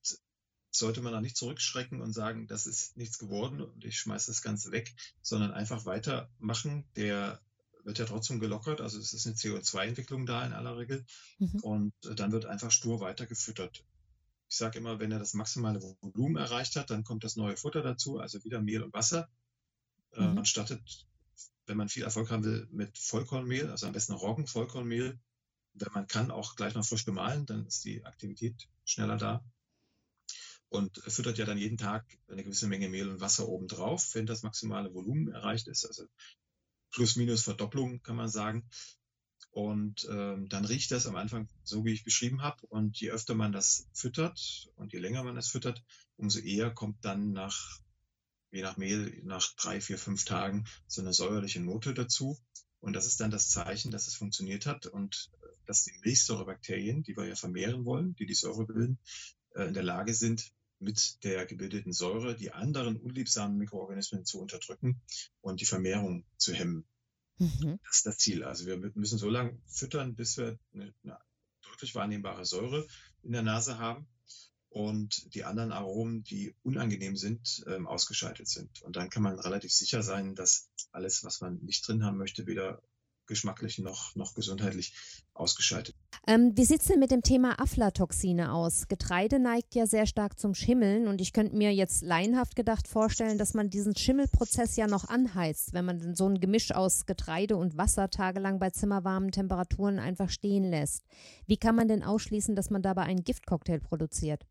sollte man auch nicht zurückschrecken und sagen, das ist nichts geworden und ich schmeiße das Ganze weg, sondern einfach weitermachen. Der wird ja trotzdem gelockert, also es ist eine CO2-Entwicklung da in aller Regel mhm. und dann wird einfach stur weiter gefüttert. Ich sage immer, wenn er das maximale Volumen erreicht hat, dann kommt das neue Futter dazu, also wieder Mehl und Wasser. Äh, mhm. man startet wenn man viel Erfolg haben will, mit Vollkornmehl, also am besten Roggen, Vollkornmehl wenn man kann, auch gleich mal frisch gemahlen, dann ist die Aktivität schneller da. Und füttert ja dann jeden Tag eine gewisse Menge Mehl und Wasser obendrauf, wenn das maximale Volumen erreicht ist. Also plus minus Verdopplung kann man sagen. Und ähm, dann riecht das am Anfang so, wie ich beschrieben habe. Und je öfter man das füttert und je länger man es füttert, umso eher kommt dann nach, je nach Mehl, nach drei, vier, fünf Tagen so eine säuerliche Note dazu. Und das ist dann das Zeichen, dass es funktioniert hat und äh, dass die Milchsäurebakterien, die wir ja vermehren wollen, die die Säure bilden, äh, in der Lage sind, mit der gebildeten Säure die anderen unliebsamen Mikroorganismen zu unterdrücken und die Vermehrung zu hemmen. Mhm. Das ist das Ziel. Also wir müssen so lange füttern, bis wir eine, eine deutlich wahrnehmbare Säure in der Nase haben und die anderen Aromen, die unangenehm sind, ähm, ausgeschaltet sind. Und dann kann man relativ sicher sein, dass alles, was man nicht drin haben möchte, weder geschmacklich noch, noch gesundheitlich ausgeschaltet. Ähm, wie sieht es denn mit dem Thema Aflatoxine aus? Getreide neigt ja sehr stark zum Schimmeln und ich könnte mir jetzt laienhaft gedacht vorstellen, dass man diesen Schimmelprozess ja noch anheizt, wenn man so ein Gemisch aus Getreide und Wasser tagelang bei zimmerwarmen Temperaturen einfach stehen lässt. Wie kann man denn ausschließen, dass man dabei einen Giftcocktail produziert?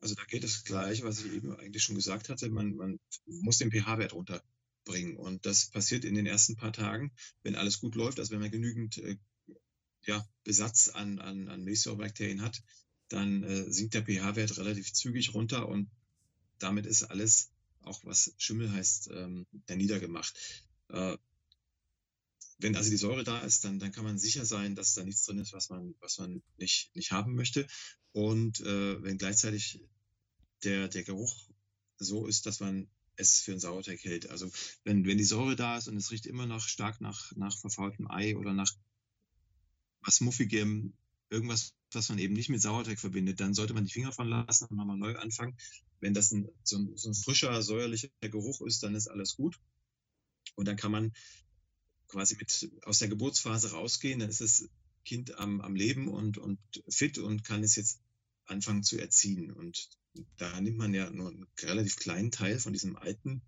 Also da geht es gleich, was ich eben eigentlich schon gesagt hatte. Man, man muss den pH-Wert runter bringen. Und das passiert in den ersten paar Tagen, wenn alles gut läuft, also wenn man genügend äh, ja, Besatz an, an, an Milchsäurebakterien hat, dann äh, sinkt der pH-Wert relativ zügig runter und damit ist alles, auch was Schimmel heißt, ähm, niedergemacht. Äh, wenn also die Säure da ist, dann, dann kann man sicher sein, dass da nichts drin ist, was man, was man nicht, nicht haben möchte. Und äh, wenn gleichzeitig der, der Geruch so ist, dass man es für einen Sauerteig hält. Also wenn, wenn die Säure da ist und es riecht immer noch stark nach, nach verfaultem Ei oder nach was Muffigem, irgendwas, was man eben nicht mit Sauerteig verbindet, dann sollte man die Finger von lassen und nochmal neu anfangen. Wenn das ein, so, ein, so ein frischer, säuerlicher Geruch ist, dann ist alles gut. Und dann kann man quasi mit aus der Geburtsphase rausgehen, dann ist das Kind am, am Leben und, und fit und kann es jetzt anfangen zu erziehen. Und da nimmt man ja nur einen relativ kleinen Teil von diesem alten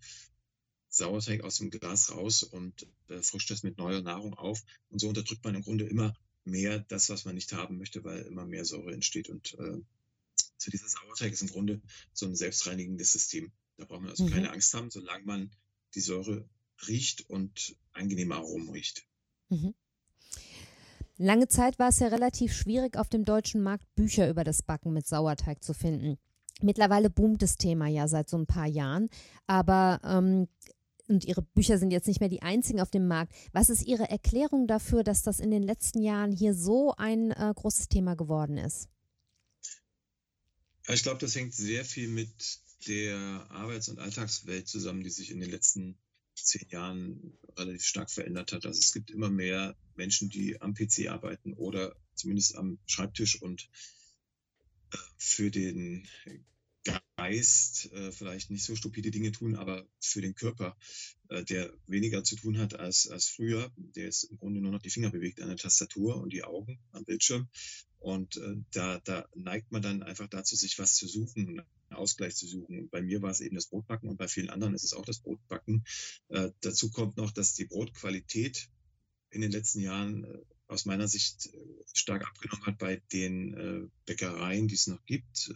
Sauerteig aus dem Glas raus und äh, frischt das mit neuer Nahrung auf. Und so unterdrückt man im Grunde immer mehr das, was man nicht haben möchte, weil immer mehr Säure entsteht. Und äh, so dieser Sauerteig ist im Grunde so ein selbstreinigendes System. Da braucht man also mhm. keine Angst haben, solange man die Säure riecht und angenehme Aromen riecht. Mhm. Lange Zeit war es ja relativ schwierig, auf dem deutschen Markt Bücher über das Backen mit Sauerteig zu finden. Mittlerweile boomt das Thema ja seit so ein paar Jahren, aber ähm, und Ihre Bücher sind jetzt nicht mehr die einzigen auf dem Markt. Was ist Ihre Erklärung dafür, dass das in den letzten Jahren hier so ein äh, großes Thema geworden ist? ich glaube, das hängt sehr viel mit der Arbeits- und Alltagswelt zusammen, die sich in den letzten zehn Jahren relativ stark verändert hat. Also es gibt immer mehr Menschen, die am PC arbeiten oder zumindest am Schreibtisch und äh, für den Geist äh, vielleicht nicht so stupide Dinge tun, aber für den Körper, äh, der weniger zu tun hat als, als früher, der ist im Grunde nur noch die Finger bewegt an der Tastatur und die Augen am Bildschirm. Und äh, da, da neigt man dann einfach dazu, sich was zu suchen, Ausgleich zu suchen. Und bei mir war es eben das Brotbacken und bei vielen anderen ist es auch das Brotbacken. Äh, dazu kommt noch, dass die Brotqualität in den letzten Jahren äh, aus meiner Sicht äh, stark abgenommen hat bei den äh, Bäckereien, die es noch gibt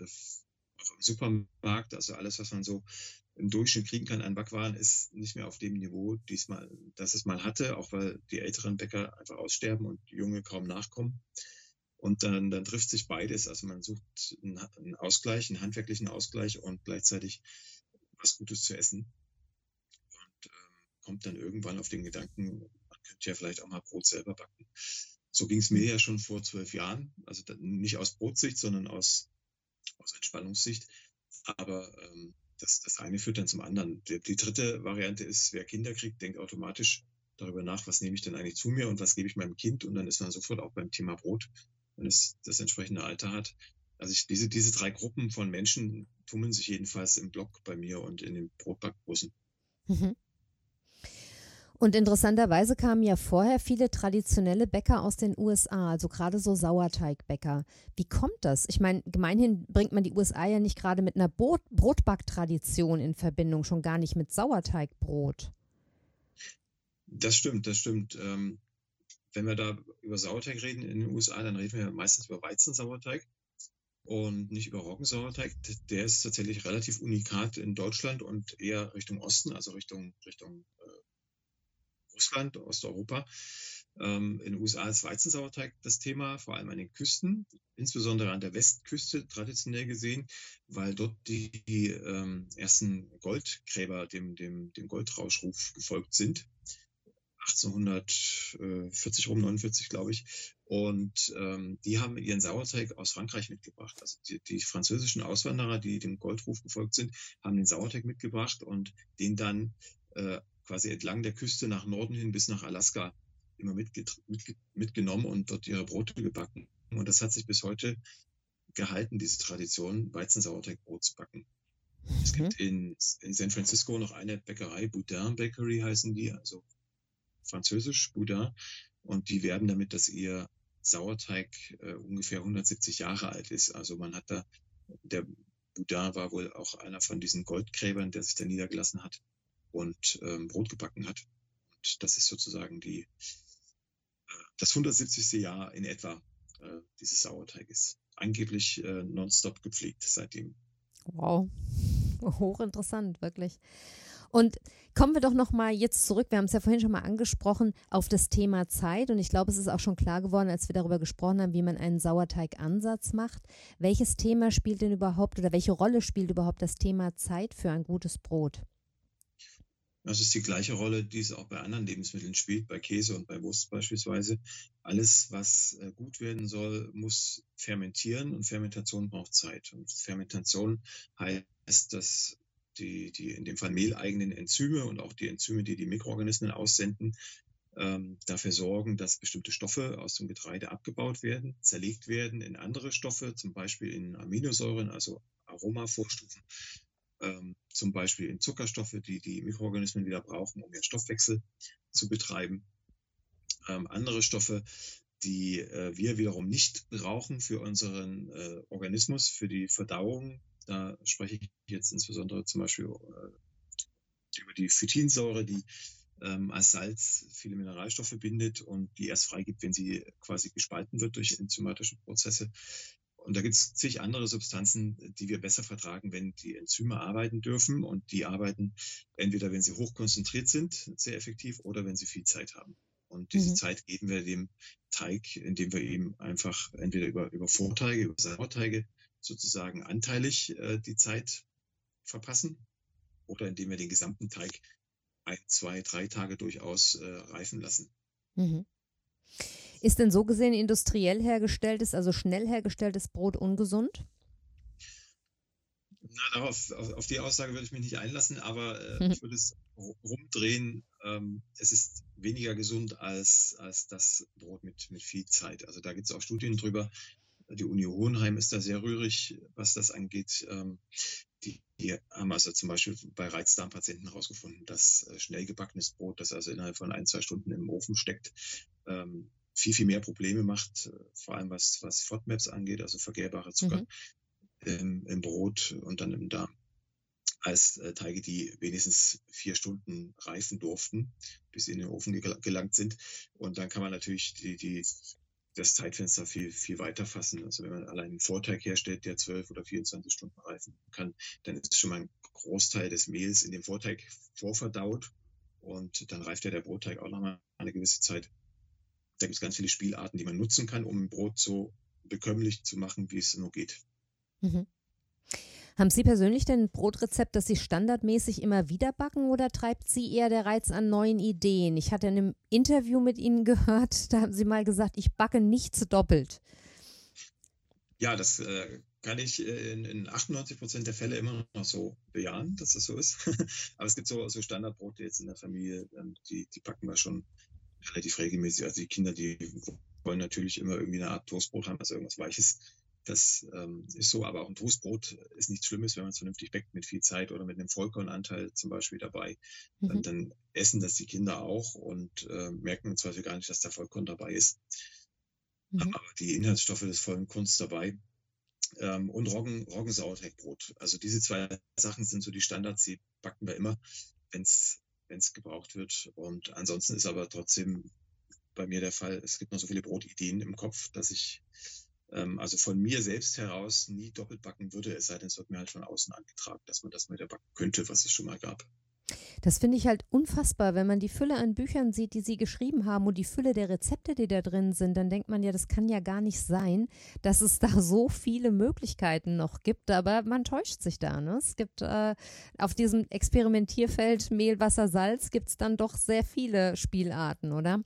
auch im Supermarkt, also alles, was man so im Durchschnitt kriegen kann an Backwaren, ist nicht mehr auf dem Niveau, diesmal, das es mal hatte, auch weil die älteren Bäcker einfach aussterben und die junge kaum nachkommen. Und dann, dann trifft sich beides. Also man sucht einen Ausgleich, einen handwerklichen Ausgleich und gleichzeitig was Gutes zu essen. Und ähm, kommt dann irgendwann auf den Gedanken, man könnte ja vielleicht auch mal Brot selber backen. So ging es mir ja schon vor zwölf Jahren. Also nicht aus Brotsicht, sondern aus aus Entspannungssicht. Aber ähm, das, das eine führt dann zum anderen. Die, die, dritte Variante ist, wer Kinder kriegt, denkt automatisch darüber nach, was nehme ich denn eigentlich zu mir und was gebe ich meinem Kind. Und dann ist man sofort auch beim Thema Brot, wenn es das entsprechende Alter hat. Also ich, diese, diese drei Gruppen von Menschen tummeln sich jedenfalls im Blog bei mir und in den Brotbackbussen. Mhm. Und interessanterweise kamen ja vorher viele traditionelle Bäcker aus den USA, also gerade so Sauerteigbäcker. Wie kommt das? Ich meine, gemeinhin bringt man die USA ja nicht gerade mit einer Brot Brotbacktradition in Verbindung, schon gar nicht mit Sauerteigbrot. Das stimmt, das stimmt. Ähm, wenn wir da über Sauerteig reden in den USA, dann reden wir meistens über Weizensauerteig und nicht über Roggensauerteig. Der ist tatsächlich relativ unikat in Deutschland und eher Richtung Osten, also Richtung, Richtung äh, Russland, Osteuropa. Ähm, in den USA ist Weizensauerteig das Thema, vor allem an den Küsten, insbesondere an der Westküste traditionell gesehen, weil dort die, die ähm, ersten Goldgräber dem, dem, dem Goldrauschruf gefolgt sind. 1840 rum, 49 glaube ich. Und ähm, die haben ihren Sauerteig aus Frankreich mitgebracht. Also die, die, französischen Auswanderer, die dem Goldruf gefolgt sind, haben den Sauerteig mitgebracht und den dann äh, quasi entlang der Küste nach Norden hin bis nach Alaska immer mitge mitge mitgenommen und dort ihre Brote gebacken. Und das hat sich bis heute gehalten, diese Tradition, Weizensauerteigbrot zu backen. Es gibt mhm. in, in San Francisco noch eine Bäckerei, Boudin Bakery heißen die, also französisch Boudin. Und die werben damit, dass ihr Sauerteig äh, ungefähr 170 Jahre alt ist. Also man hat da, der Boudin war wohl auch einer von diesen Goldgräbern, der sich da niedergelassen hat und ähm, Brot gebacken hat. Und das ist sozusagen die, äh, das 170. Jahr in etwa äh, dieses Sauerteiges. Angeblich äh, nonstop gepflegt seitdem. Wow, hochinteressant, wirklich. Und kommen wir doch noch mal jetzt zurück. Wir haben es ja vorhin schon mal angesprochen auf das Thema Zeit. Und ich glaube, es ist auch schon klar geworden, als wir darüber gesprochen haben, wie man einen Sauerteigansatz macht. Welches Thema spielt denn überhaupt oder welche Rolle spielt überhaupt das Thema Zeit für ein gutes Brot? Das ist die gleiche Rolle, die es auch bei anderen Lebensmitteln spielt, bei Käse und bei Wurst beispielsweise. Alles, was äh, gut werden soll, muss fermentieren und Fermentation braucht Zeit. Und Fermentation heißt, dass die, die in dem Fall mehleigenen Enzyme und auch die Enzyme, die die Mikroorganismen aussenden, ähm, dafür sorgen, dass bestimmte Stoffe aus dem Getreide abgebaut werden, zerlegt werden in andere Stoffe, zum Beispiel in Aminosäuren, also Aromavorstufen, ähm, zum Beispiel in Zuckerstoffe, die die Mikroorganismen wieder brauchen, um ihren Stoffwechsel zu betreiben. Ähm, andere Stoffe, die äh, wir wiederum nicht brauchen für unseren äh, Organismus, für die Verdauung, da spreche ich jetzt insbesondere zum Beispiel äh, über die Phytinsäure, die ähm, als Salz viele Mineralstoffe bindet und die erst freigibt, wenn sie quasi gespalten wird durch enzymatische Prozesse. Und da gibt es zig andere Substanzen, die wir besser vertragen, wenn die Enzyme arbeiten dürfen. Und die arbeiten entweder, wenn sie hochkonzentriert sind, sehr effektiv, oder wenn sie viel Zeit haben. Und diese mhm. Zeit geben wir dem Teig, indem wir eben einfach entweder über, über Vorteige, über Sauerteige sozusagen anteilig äh, die Zeit verpassen oder indem wir den gesamten Teig ein, zwei, drei Tage durchaus äh, reifen lassen. Mhm. Ist denn so gesehen industriell hergestelltes, also schnell hergestelltes Brot ungesund? Na, darauf, auf, auf die Aussage würde ich mich nicht einlassen, aber äh, hm. ich würde es rumdrehen. Ähm, es ist weniger gesund als, als das Brot mit, mit viel Zeit. Also da gibt es auch Studien drüber, die Uni Hohenheim ist da sehr rührig, was das angeht. Ähm, die, die haben also zum Beispiel bei Reizdarmpatienten herausgefunden, dass äh, schnell gebackenes Brot, das also innerhalb von ein, zwei Stunden im Ofen steckt, ähm, viel, viel mehr Probleme macht, äh, vor allem was, was FODMAPs angeht, also vergärbare Zucker mhm. im, im Brot und dann im Darm als äh, Teige, die wenigstens vier Stunden reifen durften, bis sie in den Ofen gelangt sind. Und dann kann man natürlich die, die das Zeitfenster viel, viel weiter fassen. Also wenn man allein einen Vorteig herstellt, der 12 oder 24 Stunden reifen kann, dann ist schon mal ein Großteil des Mehls in dem Vorteig vorverdaut und dann reift ja der Brotteig auch nochmal eine gewisse Zeit. Da gibt es ganz viele Spielarten, die man nutzen kann, um ein Brot so bekömmlich zu machen, wie es nur geht. Mhm. Haben Sie persönlich denn ein Brotrezept, das Sie standardmäßig immer wieder backen oder treibt Sie eher der Reiz an neuen Ideen? Ich hatte in einem Interview mit Ihnen gehört, da haben Sie mal gesagt, ich backe nichts doppelt. Ja, das äh, kann ich äh, in, in 98 Prozent der Fälle immer noch so bejahen, dass das so ist. Aber es gibt so, so Standardbrote jetzt in der Familie, ähm, die, die backen wir schon relativ regelmäßig. Also die Kinder, die wollen natürlich immer irgendwie eine Art Toastbrot haben, also irgendwas Weiches. Das ähm, ist so, aber auch ein Toastbrot ist nichts Schlimmes, wenn man es vernünftig backt mit viel Zeit oder mit einem Vollkornanteil zum Beispiel dabei. Mhm. Dann, dann, essen das die Kinder auch und äh, merken im Zweifel gar nicht, dass da Vollkorn dabei ist. Mhm. Aber die Inhaltsstoffe des Vollkorns dabei. Ähm, und Roggen, Roggensauerteigbrot. Also diese zwei Sachen sind so die Standards, die backen wir immer, wenn es gebraucht wird. Und ansonsten ist aber trotzdem bei mir der Fall. Es gibt noch so viele Brotideen im Kopf, dass ich also von mir selbst heraus nie doppelt backen würde, es sei denn, es wird mir halt von außen angetragen, dass man das mit der backen könnte, was es schon mal gab. Das finde ich halt unfassbar, wenn man die Fülle an Büchern sieht, die Sie geschrieben haben und die Fülle der Rezepte, die da drin sind, dann denkt man ja, das kann ja gar nicht sein, dass es da so viele Möglichkeiten noch gibt, aber man täuscht sich da. Ne? Es gibt äh, auf diesem Experimentierfeld Mehl, Wasser, Salz gibt es dann doch sehr viele Spielarten, oder?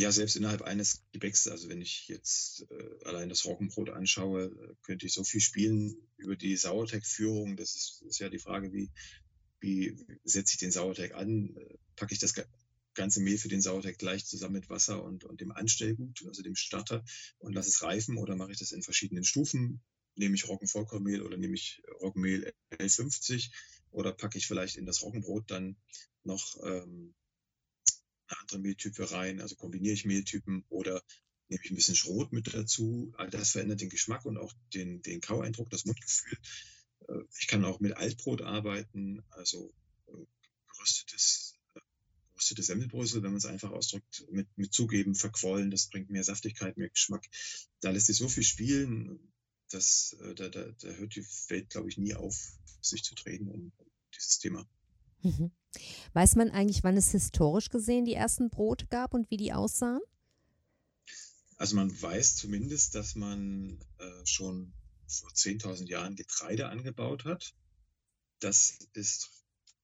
Ja, selbst innerhalb eines Gebäcks, also wenn ich jetzt äh, allein das Roggenbrot anschaue, äh, könnte ich so viel spielen über die Sauerteigführung. Das ist, ist ja die Frage, wie, wie setze ich den Sauerteig an? Packe ich das ganze Mehl für den Sauerteig gleich zusammen mit Wasser und, und dem Anstellgut, also dem Starter, und lasse es reifen oder mache ich das in verschiedenen Stufen? Nehme ich Roggenvollkornmehl oder nehme ich Roggenmehl L50 oder packe ich vielleicht in das Roggenbrot dann noch ähm, eine andere Mehltype rein, also kombiniere ich Mehltypen oder nehme ich ein bisschen Schrot mit dazu. All das verändert den Geschmack und auch den, den Kaueindruck, das Mundgefühl. Äh, ich kann auch mit Altbrot arbeiten, also äh, geröstetes, äh, geröstete Semmelbrösel, wenn man es einfach ausdrückt, mit, mit zugeben, verquollen, das bringt mehr Saftigkeit, mehr Geschmack. Da lässt sich so viel spielen, dass da, da, da hört die Welt, glaube ich, nie auf, sich zu drehen um, um dieses Thema. Mhm. Weiß man eigentlich, wann es historisch gesehen die ersten Brote gab und wie die aussahen? Also man weiß zumindest, dass man äh, schon vor 10.000 Jahren Getreide angebaut hat. Das ist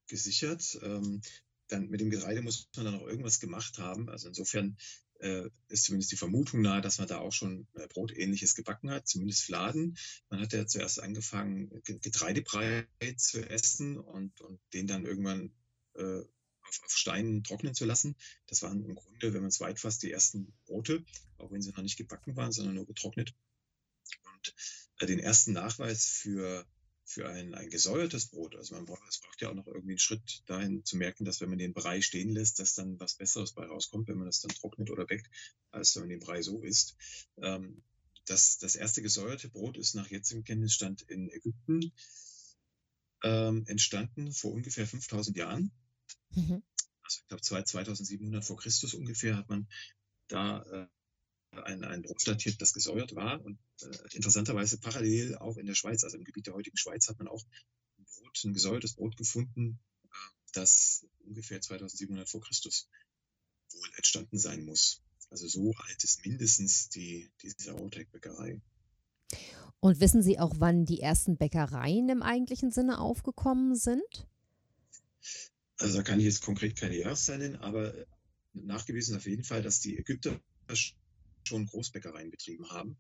gesichert. Ähm, dann mit dem Getreide muss man dann auch irgendwas gemacht haben. Also insofern ist zumindest die Vermutung nahe, dass man da auch schon äh, Brotähnliches gebacken hat, zumindest Fladen. Man hat ja zuerst angefangen, Getreidebrei zu essen und, und den dann irgendwann äh, auf, auf Steinen trocknen zu lassen. Das waren im Grunde, wenn man es weit fasst, die ersten Brote, auch wenn sie noch nicht gebacken waren, sondern nur getrocknet. Und äh, den ersten Nachweis für für ein, ein gesäuertes Brot. Also man braucht, es braucht ja auch noch irgendwie einen Schritt dahin zu merken, dass wenn man den Brei stehen lässt, dass dann was Besseres bei rauskommt, wenn man das dann trocknet oder backt, als wenn man den Brei so isst. Ähm, das, das erste gesäuerte Brot ist nach jetzigem Kenntnisstand in Ägypten ähm, entstanden vor ungefähr 5000 Jahren. Mhm. Also ich glaube 2700 vor Christus ungefähr hat man da äh, ein, ein Brot datiert, das gesäuert war. Und äh, interessanterweise parallel auch in der Schweiz, also im Gebiet der heutigen Schweiz, hat man auch ein, Brot, ein gesäuertes Brot gefunden, äh, das ungefähr 2700 vor Christus wohl entstanden sein muss. Also so alt ist mindestens die, die Sauerteigbäckerei. Und wissen Sie auch, wann die ersten Bäckereien im eigentlichen Sinne aufgekommen sind? Also da kann ich jetzt konkret keine Jahreszahl nennen, aber nachgewiesen auf jeden Fall, dass die Ägypter schon Großbäckereien betrieben haben.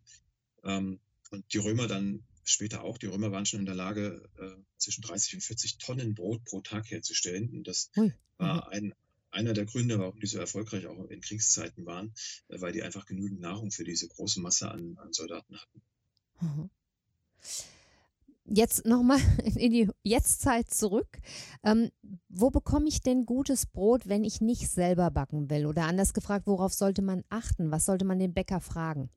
Ähm, und die Römer dann später auch. Die Römer waren schon in der Lage, äh, zwischen 30 und 40 Tonnen Brot pro Tag herzustellen. Und das hm. war ein, einer der Gründe, warum die so erfolgreich auch in Kriegszeiten waren, äh, weil die einfach genügend Nahrung für diese große Masse an, an Soldaten hatten. Mhm. Jetzt nochmal in die Jetztzeit zurück. Ähm, wo bekomme ich denn gutes Brot, wenn ich nicht selber backen will? Oder anders gefragt, worauf sollte man achten? Was sollte man den Bäcker fragen?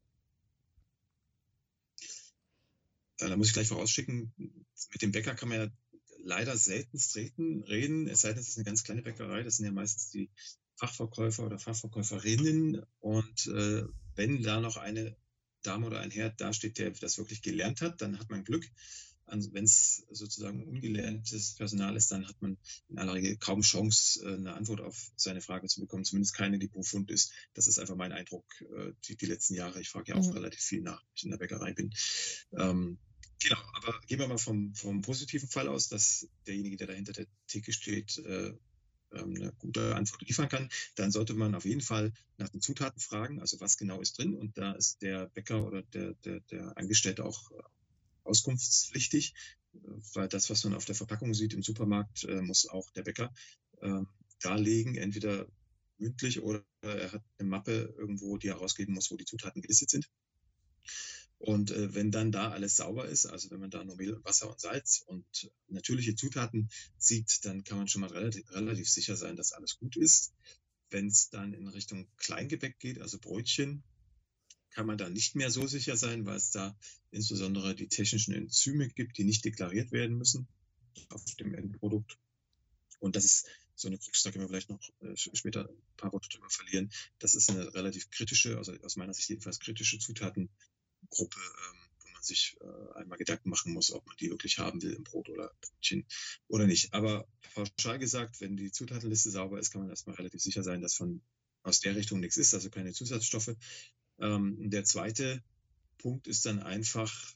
Da muss ich gleich vorausschicken, mit dem Bäcker kann man ja leider selten treten, reden, es sei denn, es ist eine ganz kleine Bäckerei. Das sind ja meistens die Fachverkäufer oder Fachverkäuferinnen. Und äh, wenn da noch eine Dame oder ein Herr dasteht, der das wirklich gelernt hat, dann hat man Glück wenn es sozusagen ungelerntes Personal ist, dann hat man in aller Regel kaum Chance, äh, eine Antwort auf seine Frage zu bekommen, zumindest keine, die profund ist. Das ist einfach mein Eindruck äh, die, die letzten Jahre. Ich frage ja auch mhm. relativ viel nach, wenn ich in der Bäckerei bin. Ähm, genau, aber gehen wir mal vom, vom positiven Fall aus, dass derjenige, der da hinter der Theke steht, äh, ähm, eine gute Antwort liefern kann, dann sollte man auf jeden Fall nach den Zutaten fragen, also was genau ist drin. Und da ist der Bäcker oder der, der, der Angestellte auch auskunftspflichtig, weil das, was man auf der Verpackung sieht im Supermarkt, äh, muss auch der Bäcker äh, darlegen, entweder mündlich oder er hat eine Mappe irgendwo, die er rausgeben muss, wo die Zutaten gelistet sind. Und äh, wenn dann da alles sauber ist, also wenn man da nur Mehl Wasser und Salz und natürliche Zutaten sieht, dann kann man schon mal relativ, relativ sicher sein, dass alles gut ist. Wenn es dann in Richtung Kleingebäck geht, also Brötchen, kann man da nicht mehr so sicher sein, weil es da insbesondere die technischen Enzyme gibt, die nicht deklariert werden müssen auf dem Endprodukt. Und das ist so eine Krux, da können wir vielleicht noch äh, später ein paar Worte drüber verlieren. Das ist eine relativ kritische, also aus meiner Sicht jedenfalls kritische Zutatengruppe, ähm, wo man sich äh, einmal Gedanken machen muss, ob man die wirklich haben will im Brot oder Brötchen oder nicht. Aber pauschal gesagt, wenn die Zutatenliste sauber ist, kann man erstmal relativ sicher sein, dass von aus der Richtung nichts ist, also keine Zusatzstoffe. Ähm, der zweite Punkt ist dann einfach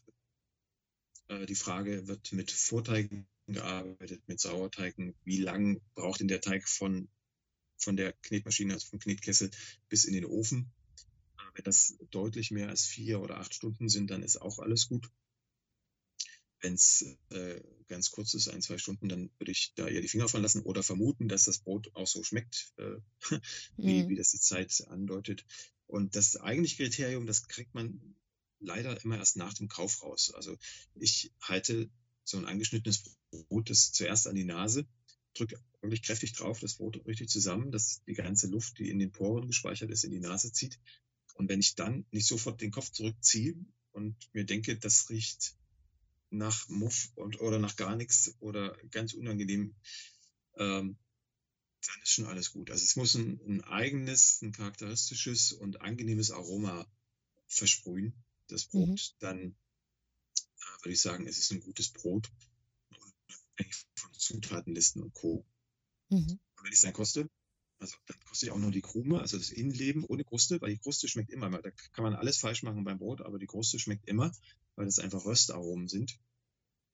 äh, die Frage, wird mit Vorteigen gearbeitet, mit Sauerteigen? Wie lang braucht denn der Teig von, von der Knetmaschine, also vom Knetkessel bis in den Ofen? Wenn das deutlich mehr als vier oder acht Stunden sind, dann ist auch alles gut. Wenn es äh, ganz kurz ist, ein, zwei Stunden, dann würde ich da eher die Finger von lassen oder vermuten, dass das Brot auch so schmeckt, äh, wie, mhm. wie das die Zeit andeutet. Und das eigentliche Kriterium, das kriegt man leider immer erst nach dem Kauf raus. Also ich halte so ein angeschnittenes Brot das zuerst an die Nase, drücke wirklich kräftig drauf, das Brot richtig zusammen, dass die ganze Luft, die in den Poren gespeichert ist, in die Nase zieht. Und wenn ich dann nicht sofort den Kopf zurückziehe und mir denke, das riecht nach Muff und, oder nach gar nichts oder ganz unangenehm, ähm, dann ist schon alles gut. Also es muss ein, ein eigenes, ein charakteristisches und angenehmes Aroma versprühen, das Brot. Mhm. Dann äh, würde ich sagen, es ist ein gutes Brot, von Zutatenlisten und Co. Mhm. Und wenn ich es dann koste, also dann koste ich auch nur die Krume, also das Innenleben ohne Kruste, weil die Kruste schmeckt immer. Da kann man alles falsch machen beim Brot, aber die Kruste schmeckt immer, weil das einfach Röstaromen sind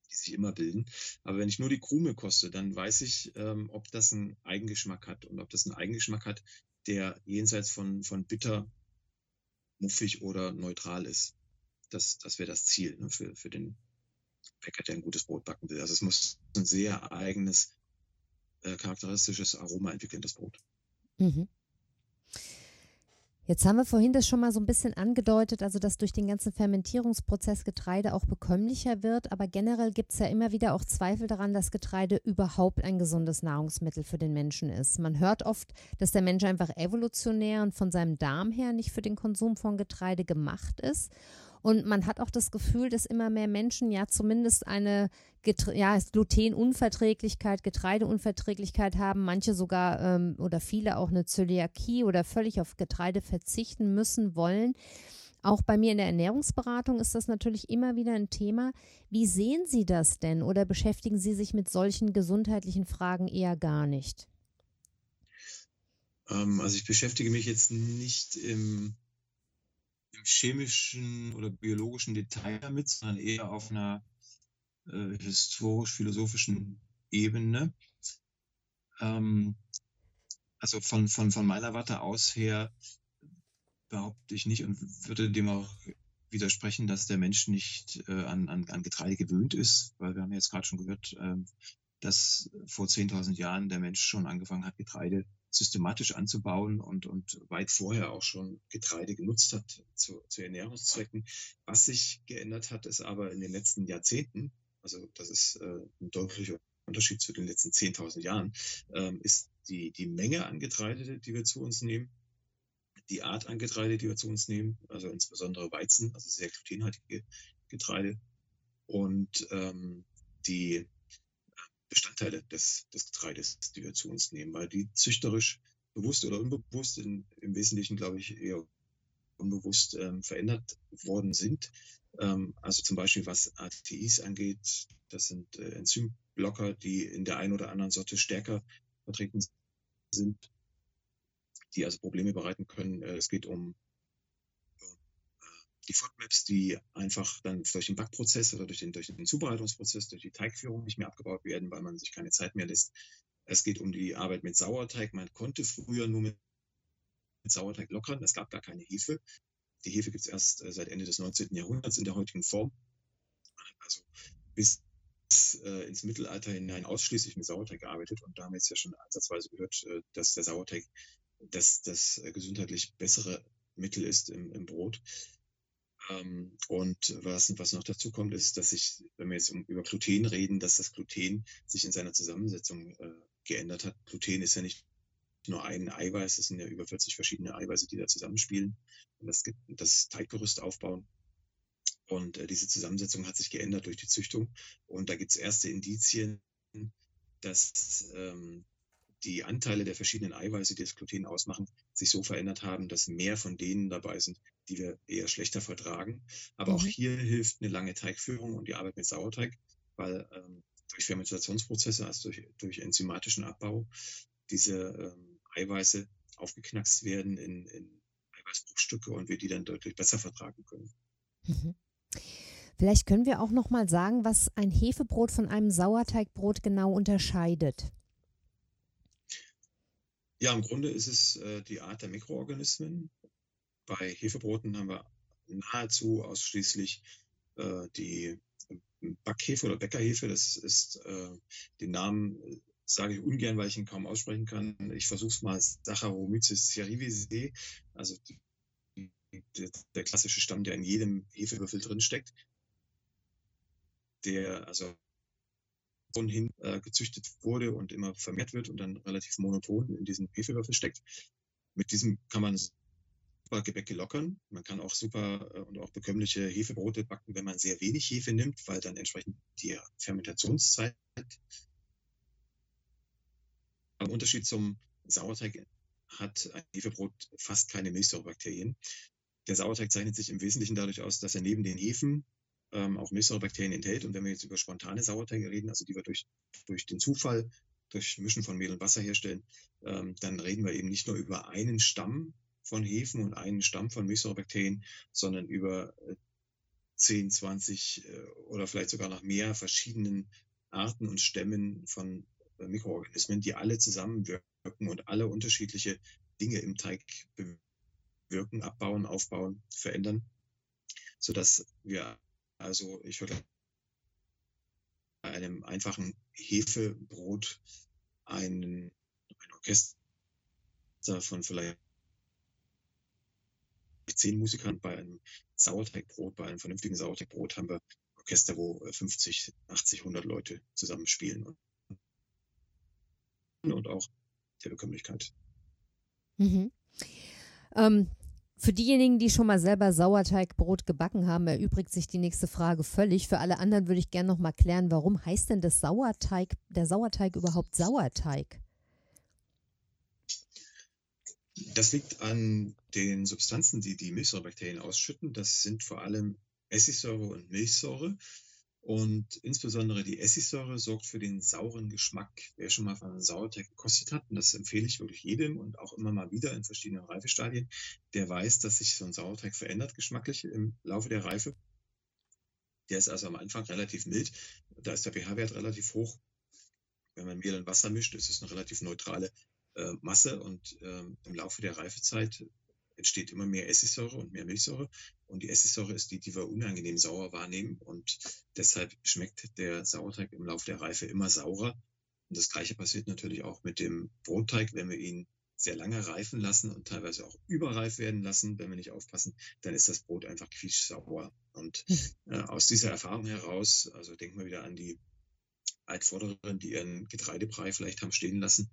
die sich immer bilden. Aber wenn ich nur die Krume koste, dann weiß ich, ähm, ob das einen Eigengeschmack hat und ob das einen Eigengeschmack hat, der jenseits von, von bitter, muffig oder neutral ist. Das, das wäre das Ziel ne, für, für den Bäcker, der ein gutes Brot backen will. Also es muss ein sehr eigenes, äh, charakteristisches Aroma entwickeln, das Brot. Mhm. Jetzt haben wir vorhin das schon mal so ein bisschen angedeutet, also dass durch den ganzen Fermentierungsprozess Getreide auch bekömmlicher wird, aber generell gibt es ja immer wieder auch Zweifel daran, dass Getreide überhaupt ein gesundes Nahrungsmittel für den Menschen ist. Man hört oft, dass der Mensch einfach evolutionär und von seinem Darm her nicht für den Konsum von Getreide gemacht ist. Und man hat auch das Gefühl, dass immer mehr Menschen ja zumindest eine ja, Glutenunverträglichkeit, Getreideunverträglichkeit haben, manche sogar ähm, oder viele auch eine Zöliakie oder völlig auf Getreide verzichten müssen wollen. Auch bei mir in der Ernährungsberatung ist das natürlich immer wieder ein Thema. Wie sehen Sie das denn oder beschäftigen Sie sich mit solchen gesundheitlichen Fragen eher gar nicht? Ähm, also ich beschäftige mich jetzt nicht im im chemischen oder biologischen Detail damit, sondern eher auf einer äh, historisch-philosophischen Ebene. Ähm, also von, von, von meiner Warte aus her behaupte ich nicht und würde dem auch widersprechen, dass der Mensch nicht äh, an, an, an Getreide gewöhnt ist, weil wir haben jetzt gerade schon gehört, äh, dass vor 10.000 Jahren der Mensch schon angefangen hat, Getreide systematisch anzubauen und, und weit vorher auch schon Getreide genutzt hat zu, zu Ernährungszwecken. Was sich geändert hat, ist aber in den letzten Jahrzehnten, also das ist äh, ein deutlicher Unterschied zu den letzten 10.000 Jahren, ähm, ist die, die Menge an Getreide, die wir zu uns nehmen, die Art an Getreide, die wir zu uns nehmen, also insbesondere Weizen, also sehr glutenhaltige Getreide und ähm, die Bestandteile des, des Getreides, die wir zu uns nehmen, weil die züchterisch bewusst oder unbewusst, in, im Wesentlichen glaube ich eher unbewusst ähm, verändert worden sind. Ähm, also zum Beispiel was ATIs angeht, das sind äh, Enzymblocker, die in der einen oder anderen Sorte stärker vertreten sind, die also Probleme bereiten können. Äh, es geht um die FODMAPs, die einfach dann durch den Backprozess oder durch den, durch den Zubereitungsprozess, durch die Teigführung nicht mehr abgebaut werden, weil man sich keine Zeit mehr lässt. Es geht um die Arbeit mit Sauerteig. Man konnte früher nur mit Sauerteig lockern. Es gab gar keine Hefe. Die Hefe gibt es erst äh, seit Ende des 19. Jahrhunderts in der heutigen Form. Also bis äh, ins Mittelalter hinein ausschließlich mit Sauerteig gearbeitet. Und da haben wir jetzt ja schon ansatzweise gehört, äh, dass der Sauerteig das, das gesundheitlich bessere Mittel ist im, im Brot. Ähm, und was, was noch dazu kommt, ist, dass sich, wenn wir jetzt um, über Gluten reden, dass das Gluten sich in seiner Zusammensetzung äh, geändert hat. Gluten ist ja nicht nur ein Eiweiß, es sind ja über 40 verschiedene Eiweiße, die da zusammenspielen und das, das Teiggerüst aufbauen. Und äh, diese Zusammensetzung hat sich geändert durch die Züchtung. Und da gibt es erste Indizien, dass ähm, die Anteile der verschiedenen Eiweiße, die das Gluten ausmachen, sich so verändert haben, dass mehr von denen dabei sind, die wir eher schlechter vertragen. Aber mhm. auch hier hilft eine lange Teigführung und die Arbeit mit Sauerteig, weil ähm, durch Fermentationsprozesse, also durch, durch enzymatischen Abbau, diese ähm, Eiweiße aufgeknackst werden in, in Eiweißbruchstücke und wir die dann deutlich besser vertragen können. Mhm. Vielleicht können wir auch noch mal sagen, was ein Hefebrot von einem Sauerteigbrot genau unterscheidet. Ja, im Grunde ist es äh, die Art der Mikroorganismen. Bei Hefebroten haben wir nahezu ausschließlich äh, die Backhefe oder Bäckerhefe. Das ist äh, den Namen äh, sage ich ungern, weil ich ihn kaum aussprechen kann. Ich versuche es mal Saccharomyces cerevisiae, also die, der, der klassische Stamm, der in jedem Hefewürfel drinsteckt der also hin äh, gezüchtet wurde und immer vermehrt wird und dann relativ monoton in diesen Hefewürfel steckt. Mit diesem kann man super Gebäcke lockern. Man kann auch super äh, und auch bekömmliche Hefebrote backen, wenn man sehr wenig Hefe nimmt, weil dann entsprechend die Fermentationszeit im Unterschied zum Sauerteig hat ein Hefebrot fast keine Milchsäurebakterien. Der Sauerteig zeichnet sich im Wesentlichen dadurch aus, dass er neben den Hefen ähm, auch Milchsäurebakterien enthält. Und wenn wir jetzt über spontane Sauerteige reden, also die wir durch, durch den Zufall, durch Mischen von Mehl und Wasser herstellen, ähm, dann reden wir eben nicht nur über einen Stamm von Hefen und einen Stamm von Milchsäurebakterien, sondern über äh, 10, 20 äh, oder vielleicht sogar noch mehr verschiedenen Arten und Stämmen von äh, Mikroorganismen, die alle zusammenwirken und alle unterschiedliche Dinge im Teig bewirken, abbauen, aufbauen, verändern, sodass wir also ich würde bei einem einfachen Hefebrot ein, ein Orchester von vielleicht zehn Musikern bei einem Sauerteigbrot, bei einem vernünftigen Sauerteigbrot haben wir Orchester, wo 50, 80, 100 Leute zusammenspielen und, auch der Bekömmlichkeit. Mhm. Ähm, für diejenigen, die schon mal selber Sauerteigbrot gebacken haben, erübrigt sich die nächste Frage völlig. Für alle anderen würde ich gerne noch mal klären, warum heißt denn das Sauerteig, der Sauerteig überhaupt Sauerteig? Das liegt an den Substanzen, die die Milchsäurebakterien ausschütten. Das sind vor allem Essigsäure und Milchsäure. Und insbesondere die Essigsäure sorgt für den sauren Geschmack. Wer schon mal von einem Sauerteig gekostet hat, und das empfehle ich wirklich jedem und auch immer mal wieder in verschiedenen Reifestadien, der weiß, dass sich so ein Sauerteig verändert geschmacklich im Laufe der Reife. Der ist also am Anfang relativ mild. Da ist der pH-Wert relativ hoch. Wenn man Mehl und Wasser mischt, ist es eine relativ neutrale äh, Masse und ähm, im Laufe der Reifezeit entsteht immer mehr Essigsäure und mehr Milchsäure. Und die Essigsäure ist die, die wir unangenehm sauer wahrnehmen. Und deshalb schmeckt der Sauerteig im Laufe der Reife immer saurer. Und das Gleiche passiert natürlich auch mit dem Brotteig, wenn wir ihn sehr lange reifen lassen und teilweise auch überreif werden lassen, wenn wir nicht aufpassen, dann ist das Brot einfach quietschsauer. Und äh, aus dieser Erfahrung heraus, also denken wir wieder an die Altvorderen, die ihren Getreidebrei vielleicht haben stehen lassen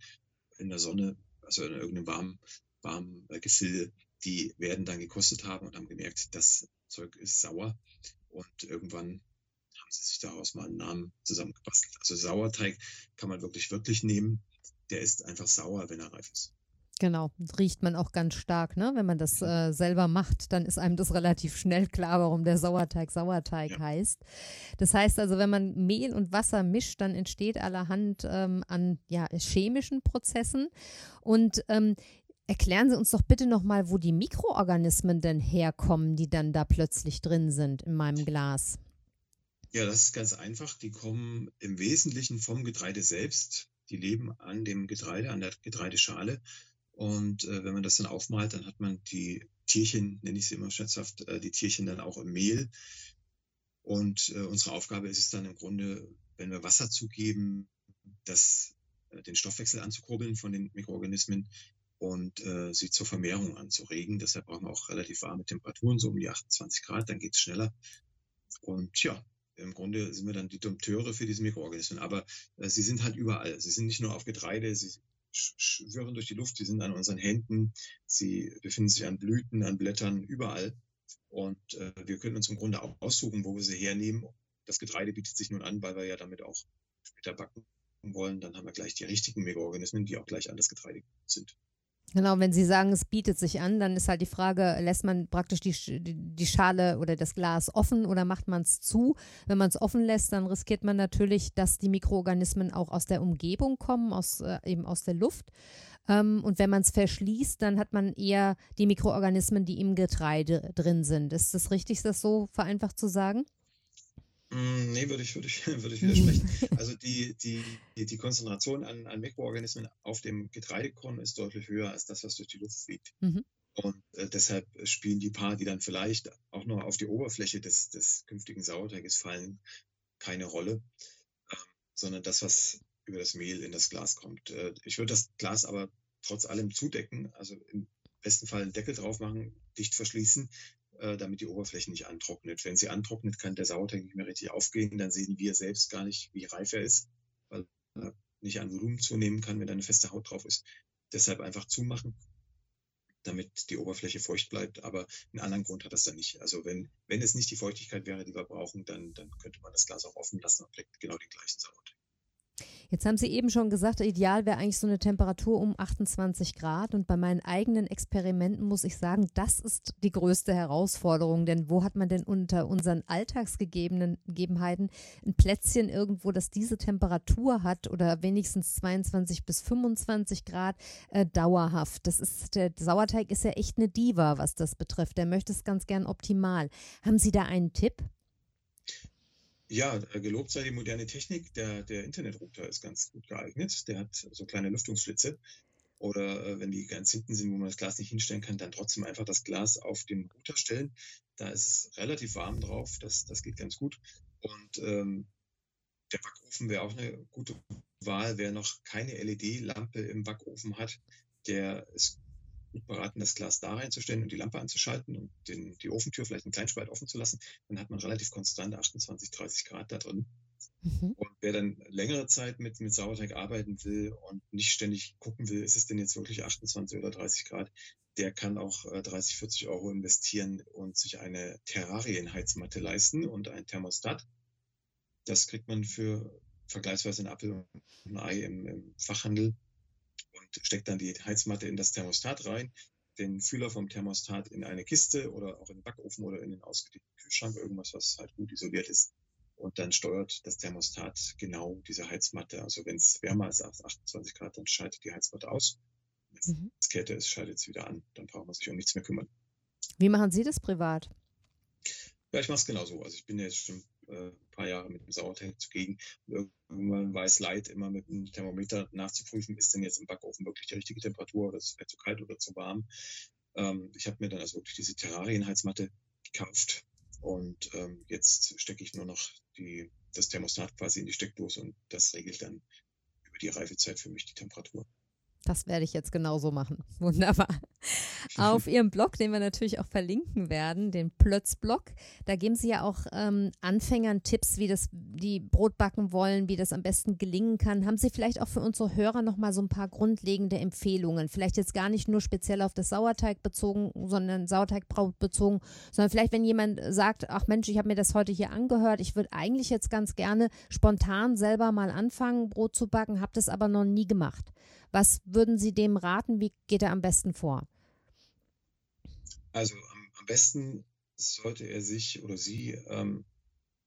in der Sonne, also in irgendeinem warmen, warmen äh, Gefilde, die werden dann gekostet haben und haben gemerkt, das Zeug ist sauer. Und irgendwann haben sie sich daraus mal einen Namen zusammengebastelt. Also Sauerteig kann man wirklich wirklich nehmen. Der ist einfach sauer, wenn er reif ist. Genau, riecht man auch ganz stark, ne? Wenn man das äh, selber macht, dann ist einem das relativ schnell klar, warum der Sauerteig Sauerteig ja. heißt. Das heißt also, wenn man Mehl und Wasser mischt, dann entsteht allerhand ähm, an ja, chemischen Prozessen. Und ähm, Erklären Sie uns doch bitte nochmal, wo die Mikroorganismen denn herkommen, die dann da plötzlich drin sind in meinem Glas. Ja, das ist ganz einfach. Die kommen im Wesentlichen vom Getreide selbst. Die leben an dem Getreide, an der Getreideschale. Und äh, wenn man das dann aufmalt, dann hat man die Tierchen, nenne ich sie immer scherzhaft, äh, die Tierchen dann auch im Mehl. Und äh, unsere Aufgabe ist es dann im Grunde, wenn wir Wasser zugeben, das, äh, den Stoffwechsel anzukurbeln von den Mikroorganismen, und äh, sie zur Vermehrung anzuregen. Deshalb brauchen wir auch relativ warme Temperaturen, so um die 28 Grad, dann geht es schneller. Und ja, im Grunde sind wir dann die Dompteure für diese Mikroorganismen. Aber äh, sie sind halt überall. Sie sind nicht nur auf Getreide, sie schwirren durch die Luft, sie sind an unseren Händen, sie befinden sich an Blüten, an Blättern, überall. Und äh, wir können uns im Grunde auch aussuchen, wo wir sie hernehmen. Das Getreide bietet sich nun an, weil wir ja damit auch später backen wollen, dann haben wir gleich die richtigen Mikroorganismen, die auch gleich an das Getreide sind. Genau, wenn Sie sagen, es bietet sich an, dann ist halt die Frage, lässt man praktisch die, die Schale oder das Glas offen oder macht man es zu? Wenn man es offen lässt, dann riskiert man natürlich, dass die Mikroorganismen auch aus der Umgebung kommen, aus, äh, eben aus der Luft. Ähm, und wenn man es verschließt, dann hat man eher die Mikroorganismen, die im Getreide drin sind. Ist das richtig, das so vereinfacht zu sagen? Mm, nee, würde ich, würde ich, würde ich widersprechen. Also die, die, die Konzentration an, an Mikroorganismen auf dem Getreidekorn ist deutlich höher als das, was durch die Luft fliegt. Mhm. Und äh, deshalb spielen die paar, die dann vielleicht auch nur auf die Oberfläche des, des künftigen Sauerteiges fallen, keine Rolle, äh, sondern das, was über das Mehl in das Glas kommt. Äh, ich würde das Glas aber trotz allem zudecken, also im besten Fall einen Deckel drauf machen, dicht verschließen, damit die Oberfläche nicht antrocknet. Wenn sie antrocknet, kann der Sauerteig nicht mehr richtig aufgehen. Dann sehen wir selbst gar nicht, wie reif er ist, weil er nicht an Volumen zunehmen kann, wenn da eine feste Haut drauf ist. Deshalb einfach zumachen, damit die Oberfläche feucht bleibt. Aber einen anderen Grund hat das dann nicht. Also wenn, wenn es nicht die Feuchtigkeit wäre, die wir brauchen, dann, dann könnte man das Glas auch offen lassen und kriegt genau den gleichen Sauerteig. Jetzt haben Sie eben schon gesagt, ideal wäre eigentlich so eine Temperatur um 28 Grad. Und bei meinen eigenen Experimenten muss ich sagen, das ist die größte Herausforderung. Denn wo hat man denn unter unseren Alltagsgegebenheiten ein Plätzchen irgendwo, das diese Temperatur hat oder wenigstens 22 bis 25 Grad äh, dauerhaft? Das ist, der Sauerteig ist ja echt eine Diva, was das betrifft. Der möchte es ganz gern optimal. Haben Sie da einen Tipp? Ja, äh, gelobt sei die moderne Technik. Der, der Internetrouter ist ganz gut geeignet. Der hat so kleine Lüftungsschlitze. Oder äh, wenn die ganz hinten sind, wo man das Glas nicht hinstellen kann, dann trotzdem einfach das Glas auf den Router stellen. Da ist es relativ warm drauf. Das, das geht ganz gut. Und ähm, der Backofen wäre auch eine gute Wahl. Wer noch keine LED-Lampe im Backofen hat, der ist gut beraten, das Glas da reinzustellen und die Lampe anzuschalten und den, die Ofentür vielleicht einen kleinen Spalt offen zu lassen. Dann hat man relativ konstant 28, 30 Grad da drin. Mhm. Und wer dann längere Zeit mit, mit Sauerteig arbeiten will und nicht ständig gucken will, ist es denn jetzt wirklich 28 oder 30 Grad, der kann auch 30, äh, 40 Euro investieren und sich eine Terrarienheizmatte leisten und ein Thermostat. Das kriegt man für vergleichsweise ein Apfel und ein Ei im, im Fachhandel steckt dann die Heizmatte in das Thermostat rein, den Fühler vom Thermostat in eine Kiste oder auch in den Backofen oder in den ausgedehnten Kühlschrank, irgendwas, was halt gut isoliert ist. Und dann steuert das Thermostat genau diese Heizmatte. Also wenn es wärmer ist als 28 Grad, dann schaltet die Heizmatte aus. Wenn mhm. es kälter ist, schaltet es wieder an. Dann braucht man sich um nichts mehr kümmern. Wie machen Sie das privat? Ja, ich mache es genauso. Also ich bin jetzt schon äh, paar Jahre mit dem Sauerteig zugegen. irgendwann es leid, immer mit dem Thermometer nachzuprüfen, ist denn jetzt im Backofen wirklich die richtige Temperatur oder ist es zu kalt oder zu warm. Ähm, ich habe mir dann also wirklich diese Terrarienheizmatte gekauft und ähm, jetzt stecke ich nur noch die, das Thermostat quasi in die Steckdose und das regelt dann über die Reifezeit für mich die Temperatur. Das werde ich jetzt genauso machen. Wunderbar. Auf Ihrem Blog, den wir natürlich auch verlinken werden, den Plötz-Blog, da geben Sie ja auch ähm, Anfängern Tipps, wie das, die Brot backen wollen, wie das am besten gelingen kann. Haben Sie vielleicht auch für unsere Hörer nochmal so ein paar grundlegende Empfehlungen? Vielleicht jetzt gar nicht nur speziell auf das Sauerteig bezogen, sondern Sauerteigbrot bezogen, sondern vielleicht, wenn jemand sagt, ach Mensch, ich habe mir das heute hier angehört, ich würde eigentlich jetzt ganz gerne spontan selber mal anfangen, Brot zu backen, habe das aber noch nie gemacht. Was würden Sie dem raten? Wie geht er am besten vor? Also am, am besten sollte er sich oder sie ähm,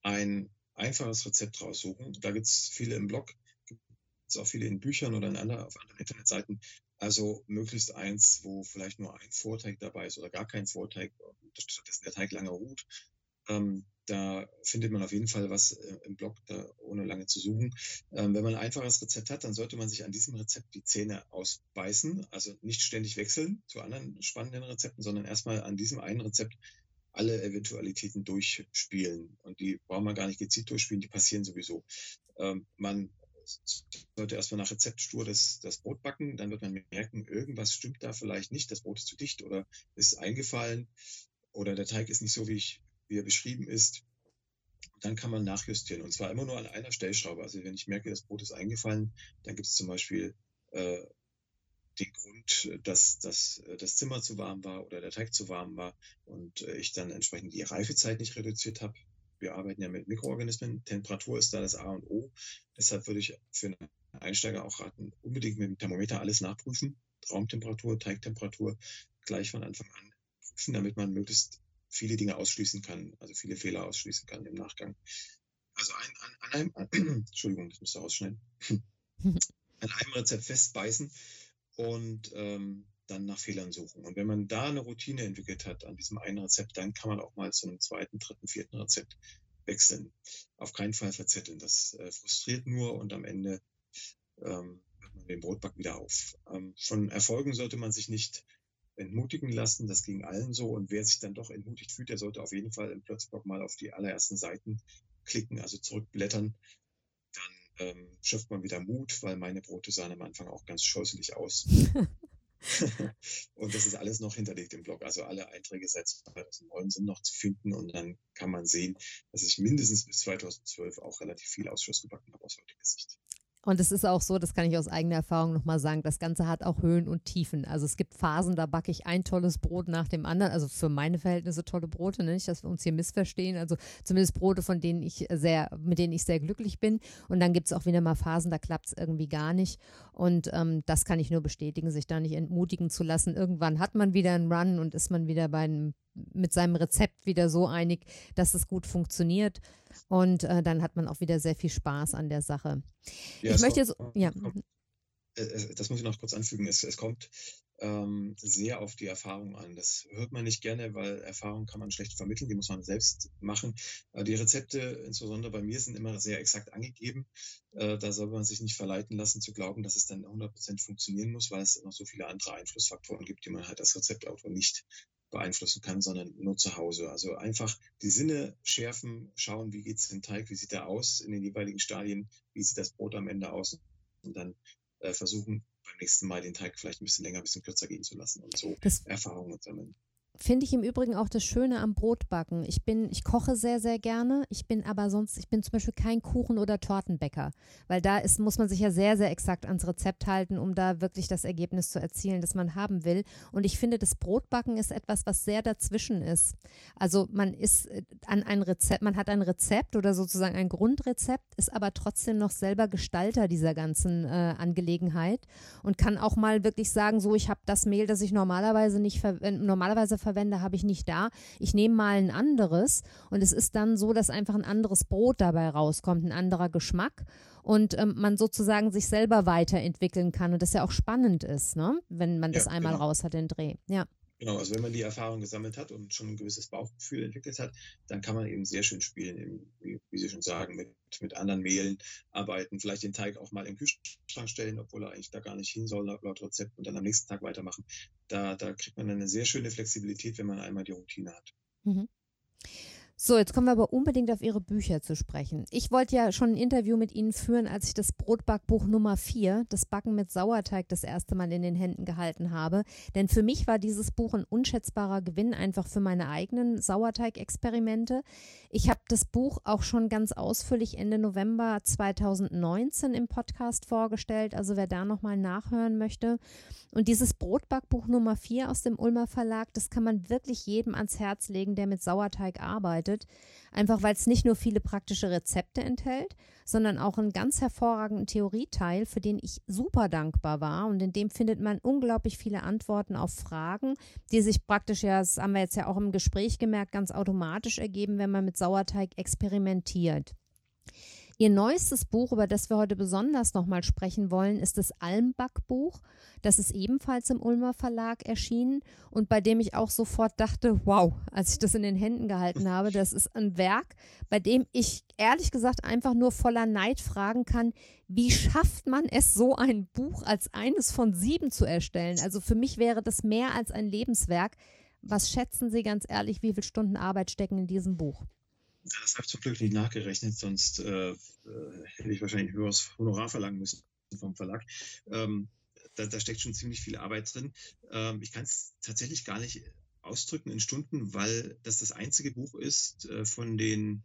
ein einfaches Rezept raussuchen. Da gibt es viele im Blog, gibt es auch viele in Büchern oder in andere, auf anderen Internetseiten. Also möglichst eins, wo vielleicht nur ein Vorteig dabei ist oder gar kein Vorteig, stattdessen der Teig lange ruht. Ähm, da findet man auf jeden Fall was äh, im Blog, da ohne lange zu suchen. Ähm, wenn man ein einfaches Rezept hat, dann sollte man sich an diesem Rezept die Zähne ausbeißen. Also nicht ständig wechseln zu anderen spannenden Rezepten, sondern erstmal an diesem einen Rezept alle Eventualitäten durchspielen. Und die braucht man gar nicht gezielt durchspielen, die passieren sowieso. Ähm, man sollte erstmal nach Rezept stur das, das Brot backen, dann wird man merken, irgendwas stimmt da vielleicht nicht, das Brot ist zu dicht oder ist eingefallen oder der Teig ist nicht so, wie ich wie er beschrieben ist, dann kann man nachjustieren. Und zwar immer nur an einer Stellschraube. Also wenn ich merke, das Brot ist eingefallen, dann gibt es zum Beispiel äh, den Grund, dass, dass das Zimmer zu warm war oder der Teig zu warm war und äh, ich dann entsprechend die Reifezeit nicht reduziert habe. Wir arbeiten ja mit Mikroorganismen. Temperatur ist da das A und O. Deshalb würde ich für eine Einsteiger auch raten, unbedingt mit dem Thermometer alles nachprüfen. Raumtemperatur, Teigtemperatur gleich von Anfang an prüfen, damit man möglichst viele Dinge ausschließen kann, also viele Fehler ausschließen kann im Nachgang. Also ein, an, an einem, an, Entschuldigung, das müsste rausschneiden, an einem Rezept festbeißen und ähm, dann nach Fehlern suchen. Und wenn man da eine Routine entwickelt hat an diesem einen Rezept, dann kann man auch mal zu einem zweiten, dritten, vierten Rezept wechseln. Auf keinen Fall verzetteln. Das äh, frustriert nur und am Ende ähm, hört man den Brotback wieder auf. Ähm, von Erfolgen sollte man sich nicht entmutigen lassen. Das ging allen so. Und wer sich dann doch entmutigt fühlt, der sollte auf jeden Fall im Plötzblock mal auf die allerersten Seiten klicken, also zurückblättern. Dann ähm, schöpft man wieder Mut, weil meine Brote sahen am Anfang auch ganz scheußlich aus. und das ist alles noch hinterlegt im Blog. Also alle Einträge seit 2009 sind noch zu finden und dann kann man sehen, dass ich mindestens bis 2012 auch relativ viel Ausschuss gebacken habe aus heutiger Sicht. Und es ist auch so, das kann ich aus eigener Erfahrung nochmal sagen, das Ganze hat auch Höhen und Tiefen. Also es gibt Phasen, da backe ich ein tolles Brot nach dem anderen. Also für meine Verhältnisse tolle Brote, ne? nicht, dass wir uns hier missverstehen. Also zumindest Brote, von denen ich sehr, mit denen ich sehr glücklich bin. Und dann gibt es auch wieder mal Phasen, da klappt es irgendwie gar nicht. Und ähm, das kann ich nur bestätigen, sich da nicht entmutigen zu lassen. Irgendwann hat man wieder einen Run und ist man wieder bei einem mit seinem Rezept wieder so einig, dass es gut funktioniert. Und äh, dann hat man auch wieder sehr viel Spaß an der Sache. Ja, ich möchte jetzt, ja. Äh, äh, das muss ich noch kurz anfügen. Es, es kommt ähm, sehr auf die Erfahrung an. Das hört man nicht gerne, weil Erfahrung kann man schlecht vermitteln, die muss man selbst machen. Äh, die Rezepte, insbesondere bei mir, sind immer sehr exakt angegeben. Äh, da soll man sich nicht verleiten lassen zu glauben, dass es dann 100% funktionieren muss, weil es noch so viele andere Einflussfaktoren gibt, die man halt als Rezeptautor nicht beeinflussen kann, sondern nur zu Hause. Also einfach die Sinne schärfen, schauen, wie geht es im Teig, wie sieht er aus in den jeweiligen Stadien, wie sieht das Brot am Ende aus und dann äh, versuchen beim nächsten Mal den Teig vielleicht ein bisschen länger, ein bisschen kürzer gehen zu lassen und so das Erfahrungen sammeln. Finde ich im Übrigen auch das Schöne am Brotbacken. Ich bin, ich koche sehr, sehr gerne. Ich bin aber sonst, ich bin zum Beispiel kein Kuchen- oder Tortenbäcker, weil da ist, muss man sich ja sehr, sehr exakt ans Rezept halten, um da wirklich das Ergebnis zu erzielen, das man haben will. Und ich finde, das Brotbacken ist etwas, was sehr dazwischen ist. Also man ist äh, an ein Rezept, man hat ein Rezept oder sozusagen ein Grundrezept, ist aber trotzdem noch selber Gestalter dieser ganzen äh, Angelegenheit und kann auch mal wirklich sagen, so, ich habe das Mehl, das ich normalerweise nicht äh, normalerweise ver verwende, habe ich nicht da. Ich nehme mal ein anderes und es ist dann so, dass einfach ein anderes Brot dabei rauskommt, ein anderer Geschmack und ähm, man sozusagen sich selber weiterentwickeln kann und das ja auch spannend ist, ne? wenn man das ja, einmal genau. raus hat, den Dreh. Ja. Genau, also wenn man die Erfahrung gesammelt hat und schon ein gewisses Bauchgefühl entwickelt hat, dann kann man eben sehr schön spielen, eben, wie, Sie schon sagen, mit, mit anderen Mehlen arbeiten, vielleicht den Teig auch mal im Kühlschrank stellen, obwohl er eigentlich da gar nicht hin soll laut Rezept und dann am nächsten Tag weitermachen. Da, da kriegt man eine sehr schöne Flexibilität, wenn man einmal die Routine hat. Mhm. So, jetzt kommen wir aber unbedingt auf Ihre Bücher zu sprechen. Ich wollte ja schon ein Interview mit Ihnen führen, als ich das Brotbackbuch Nummer 4, das Backen mit Sauerteig, das erste Mal in den Händen gehalten habe. Denn für mich war dieses Buch ein unschätzbarer Gewinn, einfach für meine eigenen Sauerteigexperimente. Ich habe das Buch auch schon ganz ausführlich Ende November 2019 im Podcast vorgestellt, also wer da nochmal nachhören möchte. Und dieses Brotbackbuch Nummer 4 aus dem Ulmer Verlag, das kann man wirklich jedem ans Herz legen, der mit Sauerteig arbeitet bedeutet, einfach weil es nicht nur viele praktische Rezepte enthält, sondern auch einen ganz hervorragenden Theorieteil, für den ich super dankbar war. Und in dem findet man unglaublich viele Antworten auf Fragen, die sich praktisch, ja, das haben wir jetzt ja auch im Gespräch gemerkt, ganz automatisch ergeben, wenn man mit Sauerteig experimentiert. Ihr neuestes Buch, über das wir heute besonders nochmal sprechen wollen, ist das Almbackbuch. Das ist ebenfalls im Ulmer Verlag erschienen und bei dem ich auch sofort dachte, wow, als ich das in den Händen gehalten habe, das ist ein Werk, bei dem ich ehrlich gesagt einfach nur voller Neid fragen kann, wie schafft man es, so ein Buch als eines von sieben zu erstellen? Also für mich wäre das mehr als ein Lebenswerk. Was schätzen Sie ganz ehrlich, wie viele Stunden Arbeit stecken in diesem Buch? Das habe ich zum Glück nicht nachgerechnet, sonst äh, hätte ich wahrscheinlich ein höheres Honorar verlangen müssen vom Verlag. Ähm, da, da, steckt schon ziemlich viel Arbeit drin. Ähm, ich kann es tatsächlich gar nicht ausdrücken in Stunden, weil das das einzige Buch ist äh, von den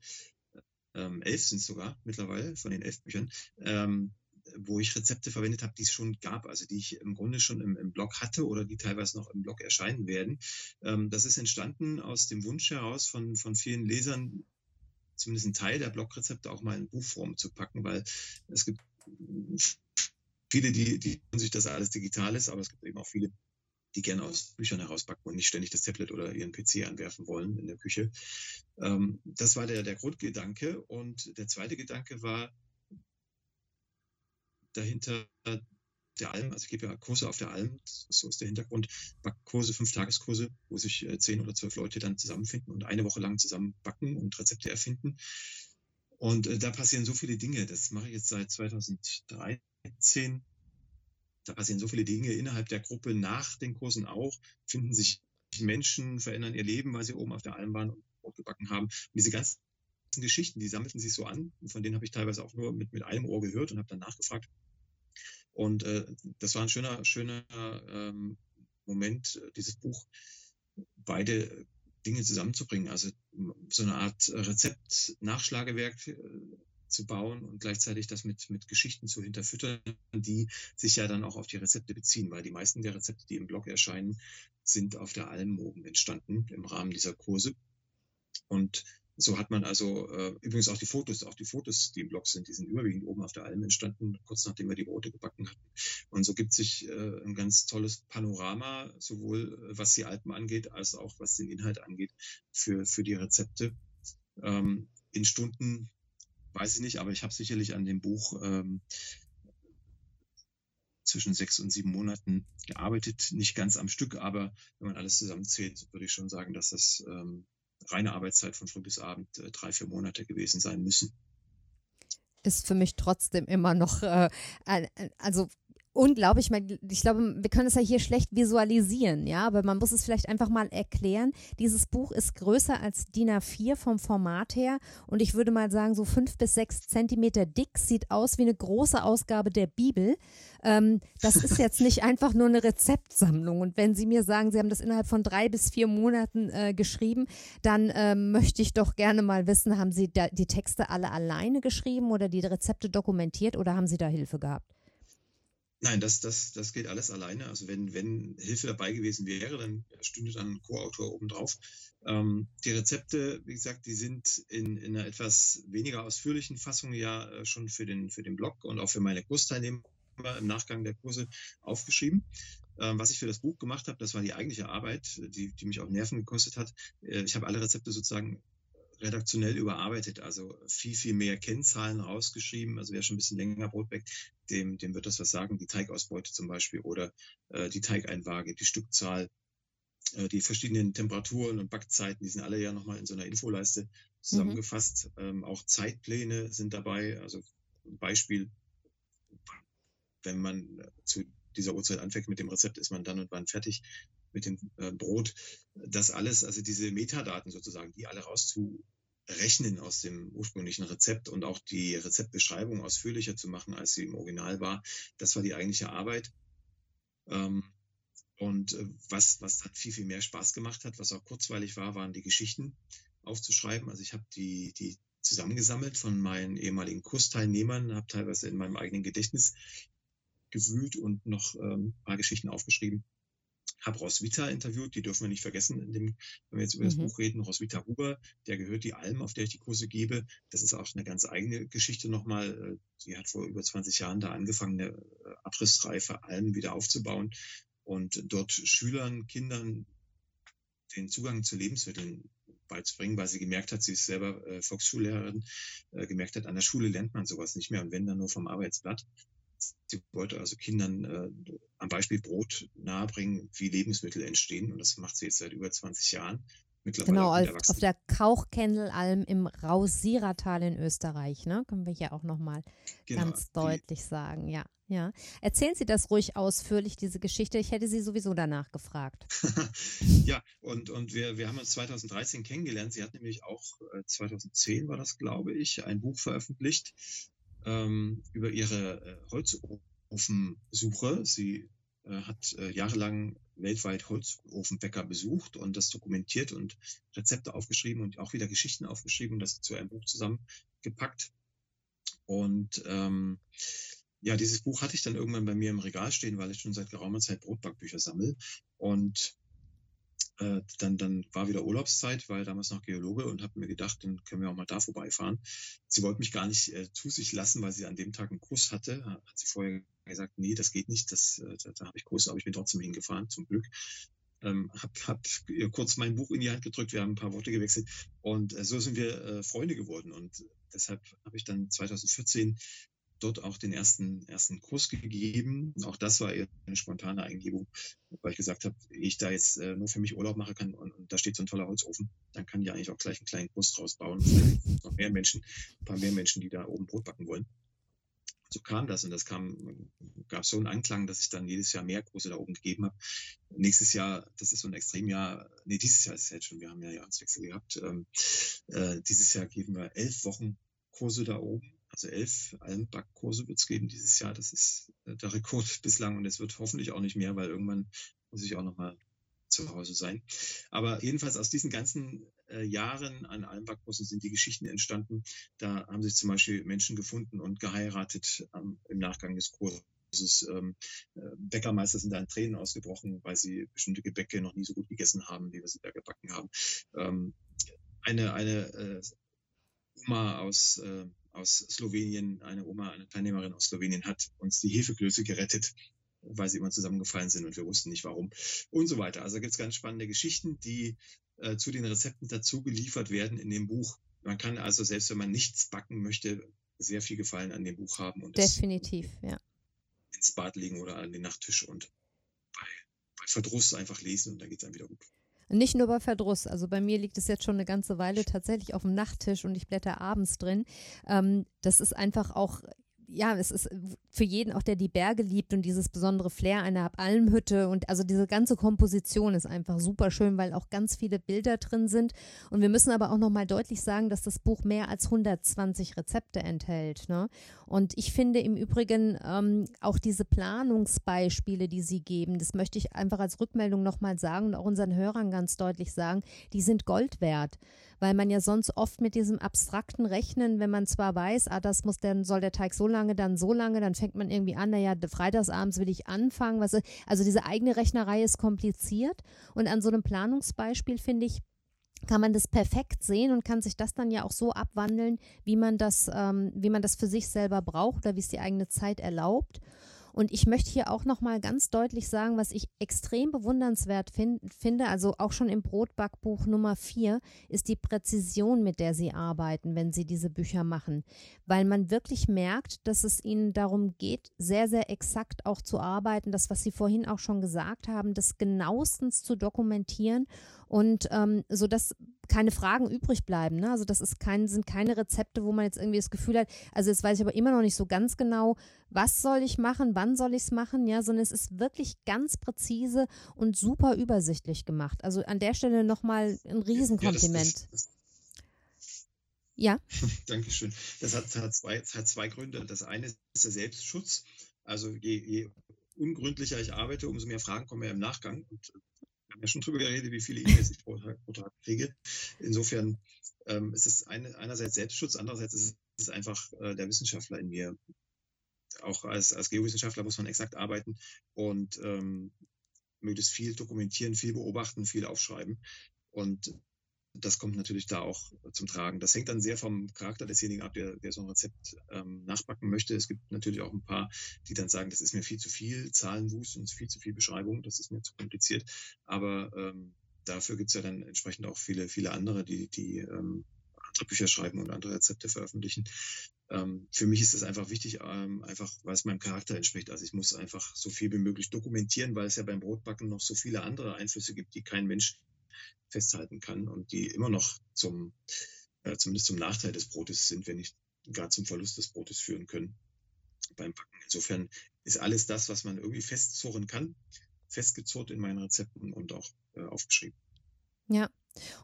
ähm, elf sind es sogar mittlerweile, von den elf Büchern, ähm, wo ich Rezepte verwendet habe, die es schon gab, also die ich im Grunde schon im, im Blog hatte oder die teilweise noch im Blog erscheinen werden. Ähm, das ist entstanden aus dem Wunsch heraus von, von vielen Lesern, zumindest einen Teil der Blogrezepte auch mal in Buchform zu packen, weil es gibt viele, die, die sich, dass alles digital ist, aber es gibt eben auch viele, die gerne aus Büchern herausbacken und nicht ständig das Tablet oder ihren PC anwerfen wollen in der Küche. Ähm, das war der, der Grundgedanke. Und der zweite Gedanke war dahinter der Alm, also ich gebe ja Kurse auf der Alm, so ist der Hintergrund, Backkurse, Fünf-Tageskurse, wo sich äh, zehn oder zwölf Leute dann zusammenfinden und eine Woche lang zusammen backen und Rezepte erfinden. Und äh, da passieren so viele Dinge. Das mache ich jetzt seit 2013. Da passieren so viele Dinge innerhalb der Gruppe, nach den Kursen auch, finden sich Menschen, verändern ihr Leben, weil sie oben auf der Alm waren und Brot gebacken haben. Und diese ganzen Geschichten, die sammelten sich so an. Von denen habe ich teilweise auch nur mit, mit einem Ohr gehört und habe dann nachgefragt. Und äh, das war ein schöner, schöner ähm, Moment, dieses Buch, beide Dinge zusammenzubringen. Also so eine Art Rezept-Nachschlagewerk äh, zu bauen und gleichzeitig das mit, mit Geschichten zu hinterfüttern, die sich ja dann auch auf die Rezepte beziehen, weil die meisten der Rezepte, die im Blog erscheinen, sind auf der Alm oben entstanden im Rahmen dieser Kurse. Und so hat man also äh, übrigens auch die Fotos, auch die Fotos, die im Blog sind, die sind überwiegend oben auf der Alm entstanden, kurz nachdem wir die Brote gebacken hatten. Und so gibt sich äh, ein ganz tolles Panorama, sowohl äh, was die Alpen angeht, als auch was den Inhalt angeht, für, für die Rezepte. Ähm, in Stunden weiß ich nicht, aber ich habe sicherlich an dem Buch ähm, zwischen sechs und sieben Monaten gearbeitet. Nicht ganz am Stück, aber wenn man alles zusammenzählt, würde ich schon sagen, dass das ähm, reine Arbeitszeit von früh bis Abend äh, drei, vier Monate gewesen sein müssen. Ist für mich trotzdem immer noch, äh, also unglaublich. Ich glaube, wir können es ja hier schlecht visualisieren, ja, aber man muss es vielleicht einfach mal erklären. Dieses Buch ist größer als DIN A4 vom Format her und ich würde mal sagen, so fünf bis sechs Zentimeter dick, sieht aus wie eine große Ausgabe der Bibel. Ähm, das ist jetzt nicht einfach nur eine Rezeptsammlung. Und wenn Sie mir sagen, Sie haben das innerhalb von drei bis vier Monaten äh, geschrieben, dann äh, möchte ich doch gerne mal wissen, haben Sie die Texte alle alleine geschrieben oder die Rezepte dokumentiert oder haben Sie da Hilfe gehabt? Nein, das, das, das geht alles alleine. Also wenn, wenn Hilfe dabei gewesen wäre, dann stünde dann ein Co-Autor obendrauf. Ähm, die Rezepte, wie gesagt, die sind in, in einer etwas weniger ausführlichen Fassung ja äh, schon für den, für den Blog und auch für meine Kursteilnehmer im Nachgang der Kurse aufgeschrieben. Ähm, was ich für das Buch gemacht habe, das war die eigentliche Arbeit, die, die mich auch Nerven gekostet hat. Äh, ich habe alle Rezepte sozusagen redaktionell überarbeitet, also viel, viel mehr Kennzahlen rausgeschrieben. Also wer schon ein bisschen länger Brot backt, dem, dem wird das was sagen. Die Teigausbeute zum Beispiel oder äh, die Teigeinwaage, die Stückzahl, äh, die verschiedenen Temperaturen und Backzeiten, die sind alle ja nochmal in so einer Infoleiste zusammengefasst. Mhm. Ähm, auch Zeitpläne sind dabei. Also ein Beispiel, wenn man zu dieser Uhrzeit anfängt mit dem Rezept, ist man dann und wann fertig mit dem äh, Brot. Das alles, also diese Metadaten sozusagen, die alle rauszu rechnen aus dem ursprünglichen Rezept und auch die Rezeptbeschreibung ausführlicher zu machen, als sie im Original war. Das war die eigentliche Arbeit. Ähm, und äh, was, was dann viel, viel mehr Spaß gemacht hat, was auch kurzweilig war, waren die Geschichten aufzuschreiben. Also ich habe die, die zusammengesammelt von meinen ehemaligen Kursteilnehmern, habe teilweise in meinem eigenen Gedächtnis gewühlt und noch ähm, ein paar Geschichten aufgeschrieben habe Roswitha interviewt, die dürfen wir nicht vergessen, dem, wenn wir jetzt über mhm. das Buch reden. Roswitha Huber, der gehört die Alm, auf der ich die Kurse gebe. Das ist auch eine ganz eigene Geschichte nochmal. Sie hat vor über 20 Jahren da angefangen, eine äh, abrissreife Alm wieder aufzubauen und dort Schülern, Kindern den Zugang zu Lebensmitteln beizubringen, weil sie gemerkt hat, sie ist selber äh, Volksschullehrerin, äh, gemerkt hat, an der Schule lernt man sowas nicht mehr und wenn dann nur vom Arbeitsblatt. Sie wollte also Kindern äh, am Beispiel Brot nahebringen, wie Lebensmittel entstehen. Und das macht sie jetzt seit über 20 Jahren. Genau, auf, auf der Kauchkendelalm im Rausierertal in Österreich, ne? Können wir hier auch nochmal genau, ganz deutlich die, sagen, ja. Ja. Erzählen Sie das ruhig ausführlich, diese Geschichte. Ich hätte Sie sowieso danach gefragt. ja, und, und wir, wir haben uns 2013 kennengelernt. Sie hat nämlich auch, äh, 2010 war das, glaube ich, ein Buch veröffentlicht ähm, über ihre äh, Holzofensuche. Sie äh, hat äh, jahrelang weltweit Holzofenbäcker besucht und das dokumentiert und Rezepte aufgeschrieben und auch wieder Geschichten aufgeschrieben und das zu einem Buch zusammengepackt. Und ähm, ja, dieses Buch hatte ich dann irgendwann bei mir im Regal stehen, weil ich schon seit geraumer Zeit Brotbackbücher sammle. Und äh, dann, dann war wieder Urlaubszeit, weil damals noch Geologe und habe mir gedacht, dann können wir auch mal da vorbeifahren. Sie wollte mich gar nicht äh, zu sich lassen, weil sie an dem Tag einen Kurs hatte, hat sie vorher gesagt, nee, das geht nicht, das, äh, da, da habe ich Kurs, aber ich bin trotzdem hingefahren, zum Glück. Ähm, hab, hab kurz mein Buch in die Hand gedrückt, wir haben ein paar Worte gewechselt und äh, so sind wir äh, Freunde geworden und deshalb habe ich dann 2014 dort auch den ersten, ersten Kurs gegeben. Auch das war eine spontane Eingebung, weil ich gesagt habe, ich da jetzt äh, nur für mich Urlaub machen kann und, und, da steht so ein toller Holzofen, dann kann ich eigentlich auch gleich einen kleinen Kurs draus bauen. noch mehr Menschen, ein paar mehr Menschen, die da oben Brot backen wollen. So kam das und das kam, gab so einen Anklang, dass ich dann jedes Jahr mehr Kurse da oben gegeben habe. Nächstes Jahr, das ist so ein Extremjahr, nee, dieses Jahr ist es jetzt schon, wir haben ja Jahreswechsel gehabt. Ähm, äh, dieses Jahr geben wir elf Wochen Kurse da oben also elf Almbackkurse wird es geben dieses Jahr. Das ist äh, der Rekord bislang und es wird hoffentlich auch nicht mehr, weil irgendwann muss ich auch nochmal zu Hause sein. Aber jedenfalls aus diesen ganzen äh, Jahren an Almbachkursen sind die Geschichten entstanden. Da haben sich zum Beispiel Menschen gefunden und geheiratet ähm, im Nachgang des Kurses. Ähm, äh, Bäckermeister sind da in Tränen ausgebrochen, weil sie bestimmte Gebäcke noch nie so gut gegessen haben, wie wir sie da gebacken haben. Ähm, eine eine äh, Oma aus aus Slowenien, eine Oma, eine Teilnehmerin aus Slowenien hat uns die Hefeklöße gerettet, weil sie immer zusammengefallen sind und wir wussten nicht warum und so weiter. Also gibt es ganz spannende Geschichten, die äh, zu den Rezepten dazu geliefert werden in dem Buch. Man kann also, selbst wenn man nichts backen möchte, sehr viel Gefallen an dem Buch haben. Und Definitiv, ja. Ins Bad legen oder an den Nachttisch und bei, bei Verdruss einfach lesen und dann geht es dann wieder gut. Nicht nur bei Verdruss. Also bei mir liegt es jetzt schon eine ganze Weile tatsächlich auf dem Nachttisch und ich blätter abends drin. Ähm, das ist einfach auch ja, es ist für jeden auch, der die Berge liebt und dieses besondere Flair einer Almhütte und also diese ganze Komposition ist einfach super schön, weil auch ganz viele Bilder drin sind. Und wir müssen aber auch nochmal deutlich sagen, dass das Buch mehr als 120 Rezepte enthält. Ne? Und ich finde im Übrigen ähm, auch diese Planungsbeispiele, die Sie geben, das möchte ich einfach als Rückmeldung nochmal sagen und auch unseren Hörern ganz deutlich sagen, die sind Gold wert weil man ja sonst oft mit diesem abstrakten Rechnen, wenn man zwar weiß, ah, das muss dann, soll der Teig so lange, dann so lange, dann fängt man irgendwie an, naja, freitagsabends will ich anfangen. Was, also diese eigene Rechnerei ist kompliziert und an so einem Planungsbeispiel finde ich, kann man das perfekt sehen und kann sich das dann ja auch so abwandeln, wie man das, ähm, wie man das für sich selber braucht oder wie es die eigene Zeit erlaubt. Und ich möchte hier auch nochmal ganz deutlich sagen, was ich extrem bewundernswert find, finde, also auch schon im Brotbackbuch Nummer 4, ist die Präzision, mit der Sie arbeiten, wenn Sie diese Bücher machen. Weil man wirklich merkt, dass es Ihnen darum geht, sehr, sehr exakt auch zu arbeiten, das, was Sie vorhin auch schon gesagt haben, das genauestens zu dokumentieren und ähm, so dass keine Fragen übrig bleiben. Ne? Also das ist kein, sind keine Rezepte, wo man jetzt irgendwie das Gefühl hat, also jetzt weiß ich aber immer noch nicht so ganz genau, was soll ich machen, wann soll ich es machen, ja, sondern es ist wirklich ganz präzise und super übersichtlich gemacht. Also an der Stelle nochmal ein Riesenkompliment. Ja, das, das, ja. Dankeschön. Das hat, hat, zwei, das hat zwei Gründe. Das eine ist der Selbstschutz. Also je, je ungründlicher ich arbeite, umso mehr Fragen kommen ja im Nachgang. Und haben ja schon drüber geredet, wie viele E-Mails ich pro Tag, pro Tag, kriege. Insofern ähm, ist es eine, einerseits Selbstschutz, andererseits ist es einfach äh, der Wissenschaftler in mir. Auch als, als Geowissenschaftler muss man exakt arbeiten und ähm, möglichst viel dokumentieren, viel beobachten, viel aufschreiben. Und das kommt natürlich da auch zum Tragen. Das hängt dann sehr vom Charakter desjenigen ab, der, der so ein Rezept ähm, nachbacken möchte. Es gibt natürlich auch ein paar, die dann sagen, das ist mir viel zu viel Zahlenwust und viel zu viel Beschreibung, das ist mir zu kompliziert. Aber ähm, dafür gibt es ja dann entsprechend auch viele, viele andere, die, die ähm, andere Bücher schreiben und andere Rezepte veröffentlichen. Ähm, für mich ist das einfach wichtig, ähm, einfach weil es meinem Charakter entspricht. Also ich muss einfach so viel wie möglich dokumentieren, weil es ja beim Brotbacken noch so viele andere Einflüsse gibt, die kein Mensch festhalten kann und die immer noch zum, äh, zumindest zum Nachteil des Brotes sind, wenn nicht gar zum Verlust des Brotes führen können beim Backen. Insofern ist alles das, was man irgendwie festzurren kann, festgezurrt in meinen Rezepten und auch äh, aufgeschrieben. Ja,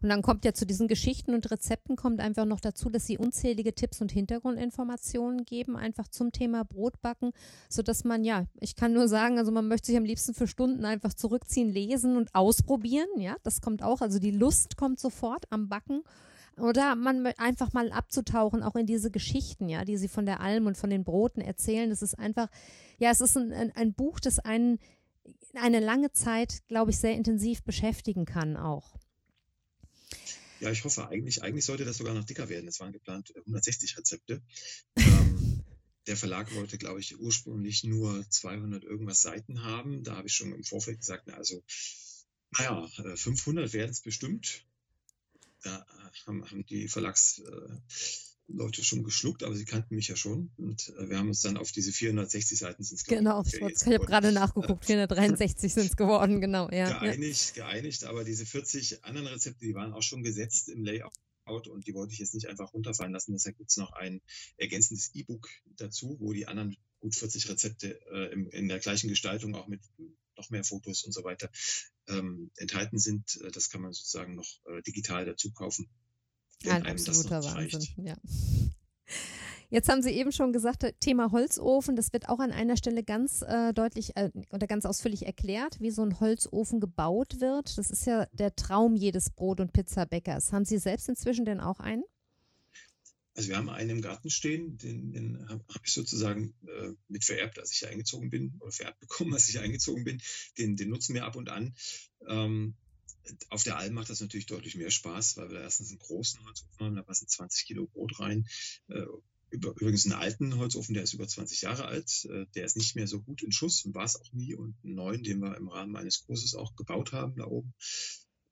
und dann kommt ja zu diesen Geschichten und Rezepten kommt einfach noch dazu, dass sie unzählige Tipps und Hintergrundinformationen geben, einfach zum Thema Brotbacken, sodass man, ja, ich kann nur sagen, also man möchte sich am liebsten für Stunden einfach zurückziehen, lesen und ausprobieren, ja, das kommt auch, also die Lust kommt sofort am Backen. Oder man einfach mal abzutauchen, auch in diese Geschichten, ja, die sie von der Alm und von den Broten erzählen. Das ist einfach, ja, es ist ein, ein, ein Buch, das einen eine lange Zeit, glaube ich, sehr intensiv beschäftigen kann auch. Ja, ich hoffe eigentlich, eigentlich sollte das sogar noch dicker werden. Es waren geplant 160 Rezepte. ähm, der Verlag wollte, glaube ich, ursprünglich nur 200 irgendwas Seiten haben. Da habe ich schon im Vorfeld gesagt, na, also, naja, 500 werden es bestimmt. Da haben, haben die Verlagsleute schon geschluckt, aber sie kannten mich ja schon. Und äh, wir haben uns dann auf diese 460 Seiten sind Genau, ich, ich habe gerade nachgeguckt, 463 sind es geworden, genau. Ja, geeinigt, ja. geeinigt, aber diese 40 anderen Rezepte, die waren auch schon gesetzt im Layout und die wollte ich jetzt nicht einfach runterfallen lassen. Deshalb gibt es noch ein ergänzendes E-Book dazu, wo die anderen gut 40 Rezepte äh, in, in, der gleichen Gestaltung auch mit noch mehr Fotos und so weiter ähm, enthalten sind. Äh, das kann man sozusagen noch äh, digital dazu kaufen. Ein absoluter Wahnsinn, ja. Jetzt haben Sie eben schon gesagt, Thema Holzofen, das wird auch an einer Stelle ganz äh, deutlich äh, oder ganz ausführlich erklärt, wie so ein Holzofen gebaut wird. Das ist ja der Traum jedes Brot- und Pizzabäckers. Haben Sie selbst inzwischen denn auch einen? Also wir haben einen im Garten stehen, den, den habe hab ich sozusagen äh, mit vererbt, als ich hier eingezogen bin, oder vererbt bekommen, als ich hier eingezogen bin. Den, den nutzen wir ab und an. Ähm, auf der Alm macht das natürlich deutlich mehr Spaß, weil wir da erstens einen großen Holzofen haben, da passen 20 Kilo Brot rein. Äh, übrigens einen alten Holzofen, der ist über 20 Jahre alt. Äh, der ist nicht mehr so gut in Schuss und war es auch nie. Und einen neuen, den wir im Rahmen eines Kurses auch gebaut haben da oben.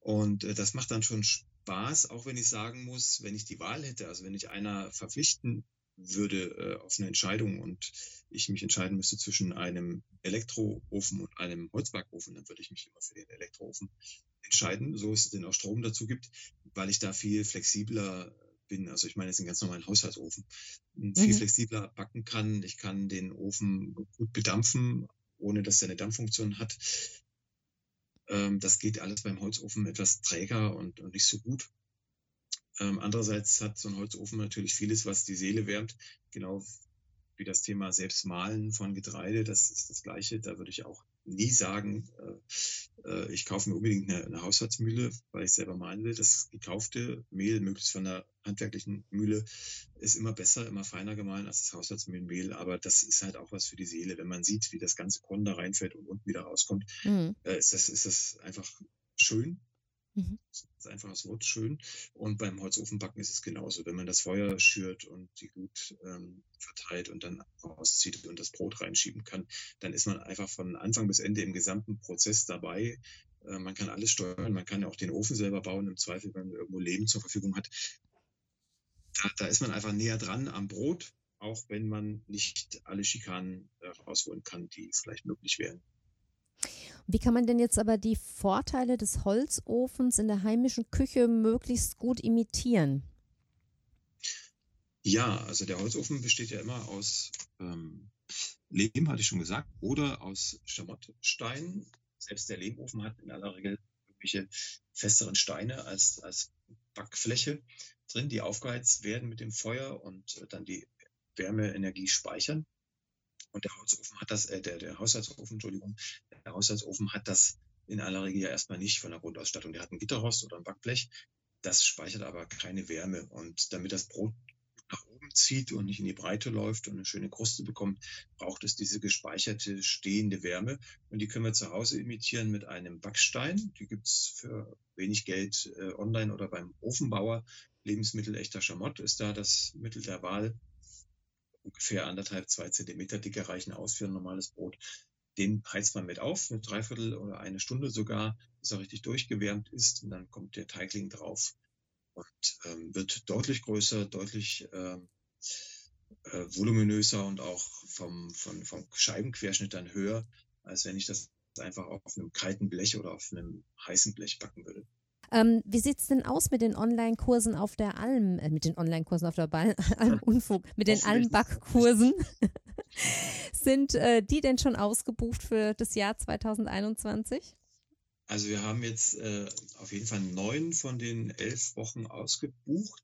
Und äh, das macht dann schon Spaß, auch wenn ich sagen muss, wenn ich die Wahl hätte, also wenn ich einer verpflichten würde auf eine Entscheidung und ich mich entscheiden müsste zwischen einem Elektroofen und einem Holzbackofen, dann würde ich mich immer für den Elektroofen entscheiden, so es denn auch Strom dazu gibt, weil ich da viel flexibler bin. Also ich meine jetzt einen ganz normalen Haushaltsofen. Mhm. Viel flexibler backen kann. Ich kann den Ofen gut bedampfen, ohne dass er eine Dampffunktion hat. Ähm, das geht alles beim Holzofen etwas träger und, und nicht so gut. Ähm, andererseits hat so ein Holzofen natürlich vieles, was die Seele wärmt. Genau wie das Thema Selbstmahlen von Getreide, das ist das Gleiche. Da würde ich auch nie sagen, äh, äh, ich kaufe mir unbedingt eine, eine, Haushaltsmühle, weil ich selber malen will. Das gekaufte Mehl, möglichst von einer handwerklichen Mühle, ist immer besser, immer feiner gemahlen als das Haushaltsmühlenmehl. Aber das ist halt auch was für die Seele. Wenn man sieht, wie das ganze Korn da reinfällt und unten wieder rauskommt, mhm. äh, ist, das, ist das einfach schön. Mhm. Das ist einfach das Wort schön. Und beim Holzofenbacken ist es genauso. Wenn man das Feuer schürt und die Glut ähm, verteilt und dann rauszieht und das Brot reinschieben kann, dann ist man einfach von Anfang bis Ende im gesamten Prozess dabei. Äh, man kann alles steuern, man kann ja auch den Ofen selber bauen, im Zweifel, wenn man irgendwo Leben zur Verfügung hat. Da, da ist man einfach näher dran am Brot, auch wenn man nicht alle Schikanen äh, rausholen kann, die vielleicht möglich wären. Wie kann man denn jetzt aber die Vorteile des Holzofens in der heimischen Küche möglichst gut imitieren? Ja, also der Holzofen besteht ja immer aus ähm, Lehm, hatte ich schon gesagt, oder aus Schamottstein. Selbst der Lehmofen hat in aller Regel irgendwelche festeren Steine als, als Backfläche drin, die aufgeheizt werden mit dem Feuer und dann die Wärmeenergie speichern. Und der Holzofen hat das, äh, der, der Haushaltsofen, Entschuldigung, der Haushaltsofen hat das in aller Regel ja erstmal nicht von der Grundausstattung. Der hat ein Gitterrost oder ein Backblech. Das speichert aber keine Wärme. Und damit das Brot nach oben zieht und nicht in die Breite läuft und eine schöne Kruste bekommt, braucht es diese gespeicherte stehende Wärme. Und die können wir zu Hause imitieren mit einem Backstein. Die gibt's für wenig Geld äh, online oder beim Ofenbauer. Lebensmittel echter Schamott ist da das Mittel der Wahl ungefähr anderthalb, zwei Zentimeter dicke reichen aus für ein normales Brot. Den heizt man mit auf, eine Dreiviertel oder eine Stunde sogar, bis er richtig durchgewärmt ist. Und dann kommt der Teigling drauf und ähm, wird deutlich größer, deutlich ähm, äh, voluminöser und auch vom, vom, vom Scheibenquerschnitt dann höher, als wenn ich das einfach auf einem kalten Blech oder auf einem heißen Blech backen würde. Ähm, wie sieht es denn aus mit den Online-Kursen auf der Alm, äh, mit den Online-Kursen auf der Ball, Alm Unfug, mit den Alm-Backkursen? Sind äh, die denn schon ausgebucht für das Jahr 2021? Also wir haben jetzt äh, auf jeden Fall neun von den elf Wochen ausgebucht.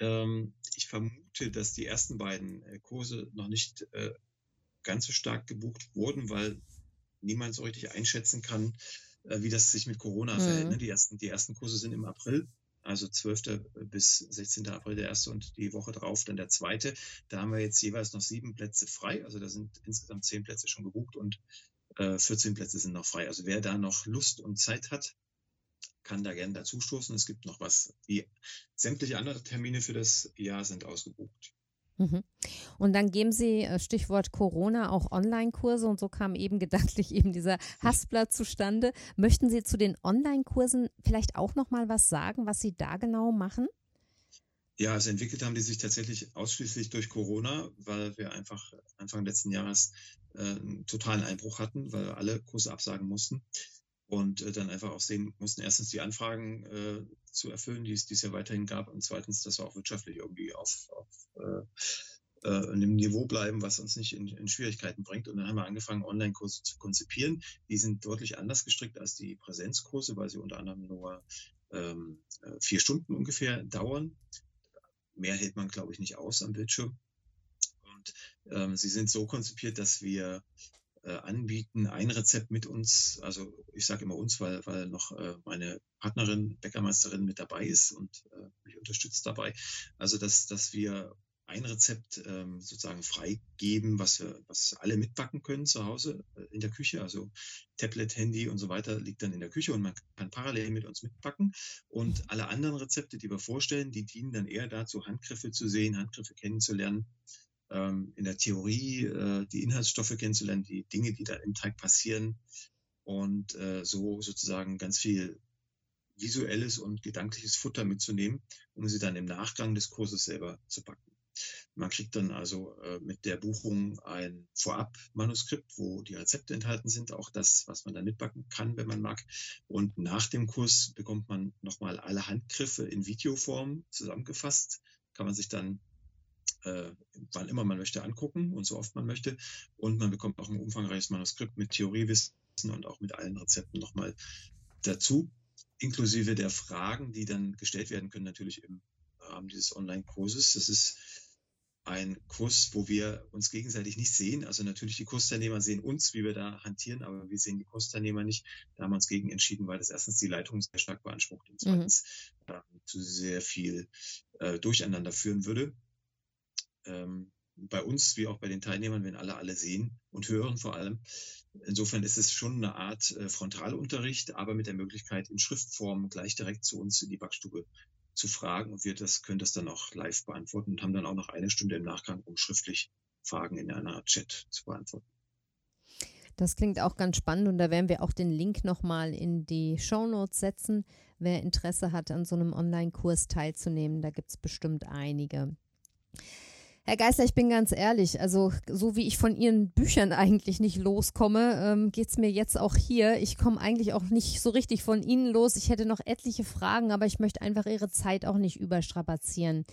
Ähm, ich vermute, dass die ersten beiden äh, Kurse noch nicht äh, ganz so stark gebucht wurden, weil niemand so richtig einschätzen kann, wie das sich mit Corona mhm. verhält. Ne? Die, ersten, die ersten Kurse sind im April, also 12. bis 16. April der erste und die Woche drauf dann der zweite. Da haben wir jetzt jeweils noch sieben Plätze frei. Also da sind insgesamt zehn Plätze schon gebucht und äh, 14 Plätze sind noch frei. Also wer da noch Lust und Zeit hat, kann da gerne dazustoßen. Es gibt noch was. Die sämtliche andere Termine für das Jahr sind ausgebucht. Mhm. Und dann geben Sie, äh, Stichwort Corona, auch Online-Kurse und so kam eben gedanklich eben dieser Haspler zustande. Möchten Sie zu den Online-Kursen vielleicht auch noch mal was sagen, was Sie da genau machen? Ja, also entwickelt haben die sich tatsächlich ausschließlich durch Corona, weil wir einfach Anfang letzten Jahres äh, einen totalen Einbruch hatten, weil alle Kurse absagen mussten und äh, dann einfach auch sehen mussten, erstens die Anfragen äh, zu erfüllen, die es, die es ja weiterhin gab und zweitens, dass wir auch wirtschaftlich irgendwie auf, auf äh, äh, einem Niveau bleiben, was uns nicht in, in Schwierigkeiten bringt. Und dann haben wir angefangen, Online-Kurse zu konzipieren. Die sind deutlich anders gestrickt als die Präsenzkurse, weil sie unter anderem nur ähm, äh, vier Stunden ungefähr dauern mehr hält man, glaube ich, nicht aus am Bildschirm. Und ähm, sie sind so konzipiert, dass wir anbieten, ein Rezept mit uns, also ich sage immer uns, weil, weil noch äh, meine Partnerin, Bäckermeisterin mit dabei ist und äh, mich unterstützt dabei. Also dass, dass wir ein Rezept ähm, sozusagen freigeben, was wir, was alle mitbacken können zu Hause äh, in der Küche. Also Tablet, Handy und so weiter liegt dann in der Küche und man kann parallel mit uns mitbacken. Und alle anderen Rezepte, die wir vorstellen, die dienen dann eher dazu, Handgriffe zu sehen, Handgriffe kennenzulernen, in der Theorie äh, die Inhaltsstoffe kennenzulernen, die Dinge, die da im Teig passieren und äh, so sozusagen ganz viel visuelles und gedankliches Futter mitzunehmen, um sie dann im Nachgang des Kurses selber zu backen. Man kriegt dann also äh, mit der Buchung ein Vorab-Manuskript, wo die Rezepte enthalten sind, auch das, was man da mitbacken kann, wenn man mag. Und nach dem Kurs bekommt man nochmal alle Handgriffe in Videoform zusammengefasst. Kann man sich dann äh, wann immer man möchte angucken und so oft man möchte. Und man bekommt auch ein umfangreiches Manuskript mit Theoriewissen und auch mit allen Rezepten nochmal dazu, inklusive der Fragen, die dann gestellt werden können, natürlich im Rahmen dieses Online-Kurses. Das ist ein Kurs, wo wir uns gegenseitig nicht sehen. Also natürlich die Kursteilnehmer sehen uns, wie wir da hantieren, aber wir sehen die Kursteilnehmer nicht. Da haben wir uns gegen entschieden, weil das erstens die Leitung sehr stark beansprucht und mhm. zweitens mhm. äh, zu sehr viel äh, Durcheinander führen würde. Ähm, bei uns wie auch bei den Teilnehmern, wenn alle alle sehen und hören vor allem. Insofern ist es schon eine Art äh, Frontalunterricht, aber mit der Möglichkeit, in Schriftform gleich direkt zu uns in die Backstube zu fragen und wir das, können das dann auch live beantworten und haben dann auch noch eine Stunde im Nachgang, um schriftlich Fragen in einer Art Chat zu beantworten. Das klingt auch ganz spannend und da werden wir auch den Link nochmal in die Show Notes setzen. Wer Interesse hat, an so einem Online-Kurs teilzunehmen, da gibt es bestimmt einige. Herr Geißler, ich bin ganz ehrlich, also so wie ich von Ihren Büchern eigentlich nicht loskomme, ähm, geht es mir jetzt auch hier. Ich komme eigentlich auch nicht so richtig von Ihnen los. Ich hätte noch etliche Fragen, aber ich möchte einfach Ihre Zeit auch nicht überstrapazieren.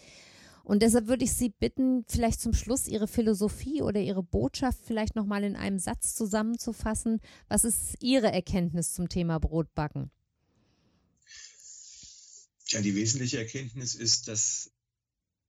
Und deshalb würde ich Sie bitten, vielleicht zum Schluss Ihre Philosophie oder Ihre Botschaft vielleicht nochmal in einem Satz zusammenzufassen. Was ist Ihre Erkenntnis zum Thema Brotbacken? Ja, die wesentliche Erkenntnis ist, dass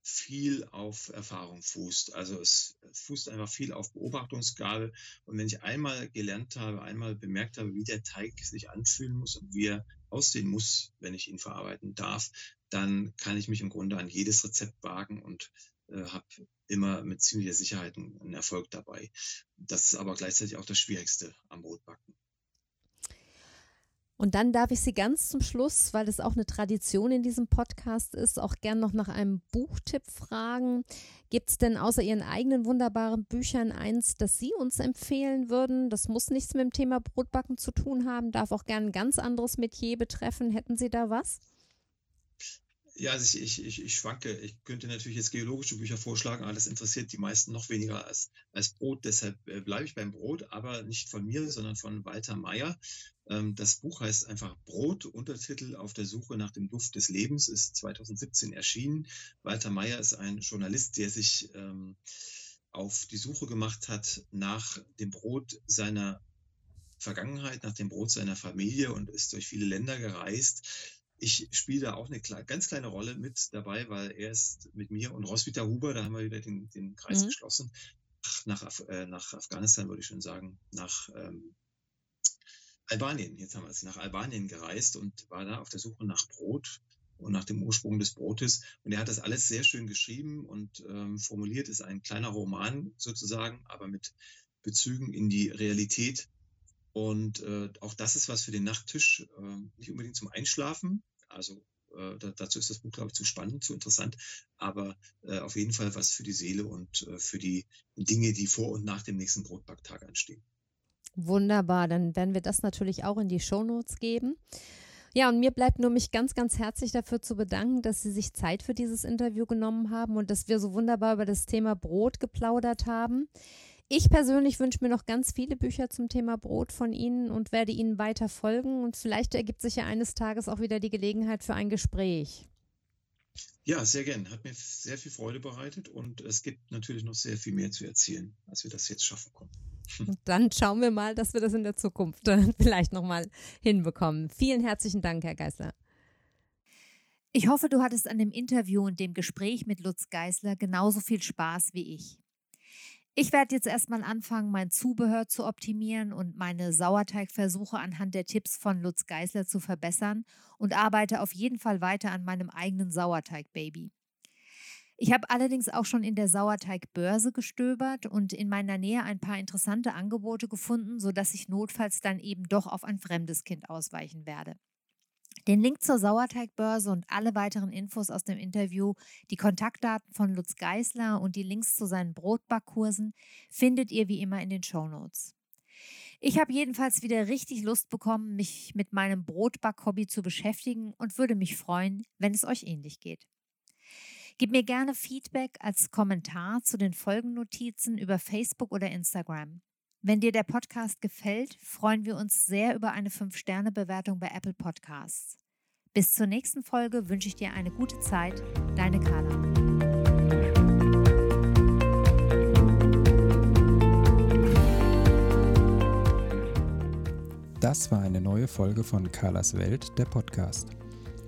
viel auf Erfahrung fußt. Also es fußt einfach viel auf Beobachtungsgabe. Und wenn ich einmal gelernt habe, einmal bemerkt habe, wie der Teig sich anfühlen muss und wie er aussehen muss, wenn ich ihn verarbeiten darf, dann kann ich mich im Grunde an jedes Rezept wagen und äh, habe immer mit ziemlicher Sicherheit einen Erfolg dabei. Das ist aber gleichzeitig auch das Schwierigste am Brotbacken. Und dann darf ich Sie ganz zum Schluss, weil es auch eine Tradition in diesem Podcast ist, auch gern noch nach einem Buchtipp fragen. Gibt es denn außer Ihren eigenen wunderbaren Büchern eins, das Sie uns empfehlen würden? Das muss nichts mit dem Thema Brotbacken zu tun haben, darf auch gern ein ganz anderes Metier betreffen. Hätten Sie da was? Ja, also ich, ich, ich schwanke. Ich könnte natürlich jetzt geologische Bücher vorschlagen, aber das interessiert die meisten noch weniger als, als Brot. Deshalb äh, bleibe ich beim Brot, aber nicht von mir, sondern von Walter Meyer. Ähm, das Buch heißt einfach Brot, Untertitel auf der Suche nach dem Duft des Lebens, ist 2017 erschienen. Walter Meyer ist ein Journalist, der sich ähm, auf die Suche gemacht hat nach dem Brot seiner Vergangenheit, nach dem Brot seiner Familie und ist durch viele Länder gereist ich spiele da auch eine ganz kleine Rolle mit dabei, weil er ist mit mir und Roswitha Huber, da haben wir wieder den, den Kreis mhm. geschlossen, nach, nach, äh, nach, Afghanistan würde ich schon sagen, nach ähm, Albanien, jetzt haben wir es, nach Albanien gereist und war da auf der Suche nach Brot und nach dem Ursprung des Brotes. Und er hat das alles sehr schön geschrieben und ähm, formuliert, ist ein kleiner Roman sozusagen, aber mit Bezügen in die Realität. Und äh, auch das ist was für den Nachttisch, äh, nicht unbedingt zum Einschlafen, also äh, dazu ist das Buch, glaube ich, zu spannend, zu interessant, aber äh, auf jeden Fall was für die Seele und äh, für die Dinge, die vor und nach dem nächsten Brotbacktag anstehen. Wunderbar, dann werden wir das natürlich auch in die Shownotes geben. Ja, und mir bleibt nur mich ganz, ganz herzlich dafür zu bedanken, dass Sie sich Zeit für dieses Interview genommen haben und dass wir so wunderbar über das Thema Brot geplaudert haben. Ich persönlich wünsche mir noch ganz viele Bücher zum Thema Brot von Ihnen und werde Ihnen weiter folgen. Und vielleicht ergibt sich ja eines Tages auch wieder die Gelegenheit für ein Gespräch. Ja, sehr gern. Hat mir sehr viel Freude bereitet und es gibt natürlich noch sehr viel mehr zu erzählen, als wir das jetzt schaffen konnten. Und dann schauen wir mal, dass wir das in der Zukunft vielleicht nochmal hinbekommen. Vielen herzlichen Dank, Herr Geißler. Ich hoffe, du hattest an dem Interview und dem Gespräch mit Lutz Geißler genauso viel Spaß wie ich. Ich werde jetzt erstmal anfangen, mein Zubehör zu optimieren und meine Sauerteigversuche anhand der Tipps von Lutz Geißler zu verbessern und arbeite auf jeden Fall weiter an meinem eigenen Sauerteig-Baby. Ich habe allerdings auch schon in der Sauerteigbörse gestöbert und in meiner Nähe ein paar interessante Angebote gefunden, sodass ich notfalls dann eben doch auf ein fremdes Kind ausweichen werde. Den Link zur Sauerteigbörse und alle weiteren Infos aus dem Interview, die Kontaktdaten von Lutz Geißler und die Links zu seinen Brotbackkursen findet ihr wie immer in den Show Notes. Ich habe jedenfalls wieder richtig Lust bekommen, mich mit meinem Brotback-Hobby zu beschäftigen und würde mich freuen, wenn es euch ähnlich geht. Gib mir gerne Feedback als Kommentar zu den Folgennotizen über Facebook oder Instagram. Wenn dir der Podcast gefällt, freuen wir uns sehr über eine 5-Sterne-Bewertung bei Apple Podcasts. Bis zur nächsten Folge wünsche ich dir eine gute Zeit. Deine Carla. Das war eine neue Folge von Carlas Welt, der Podcast.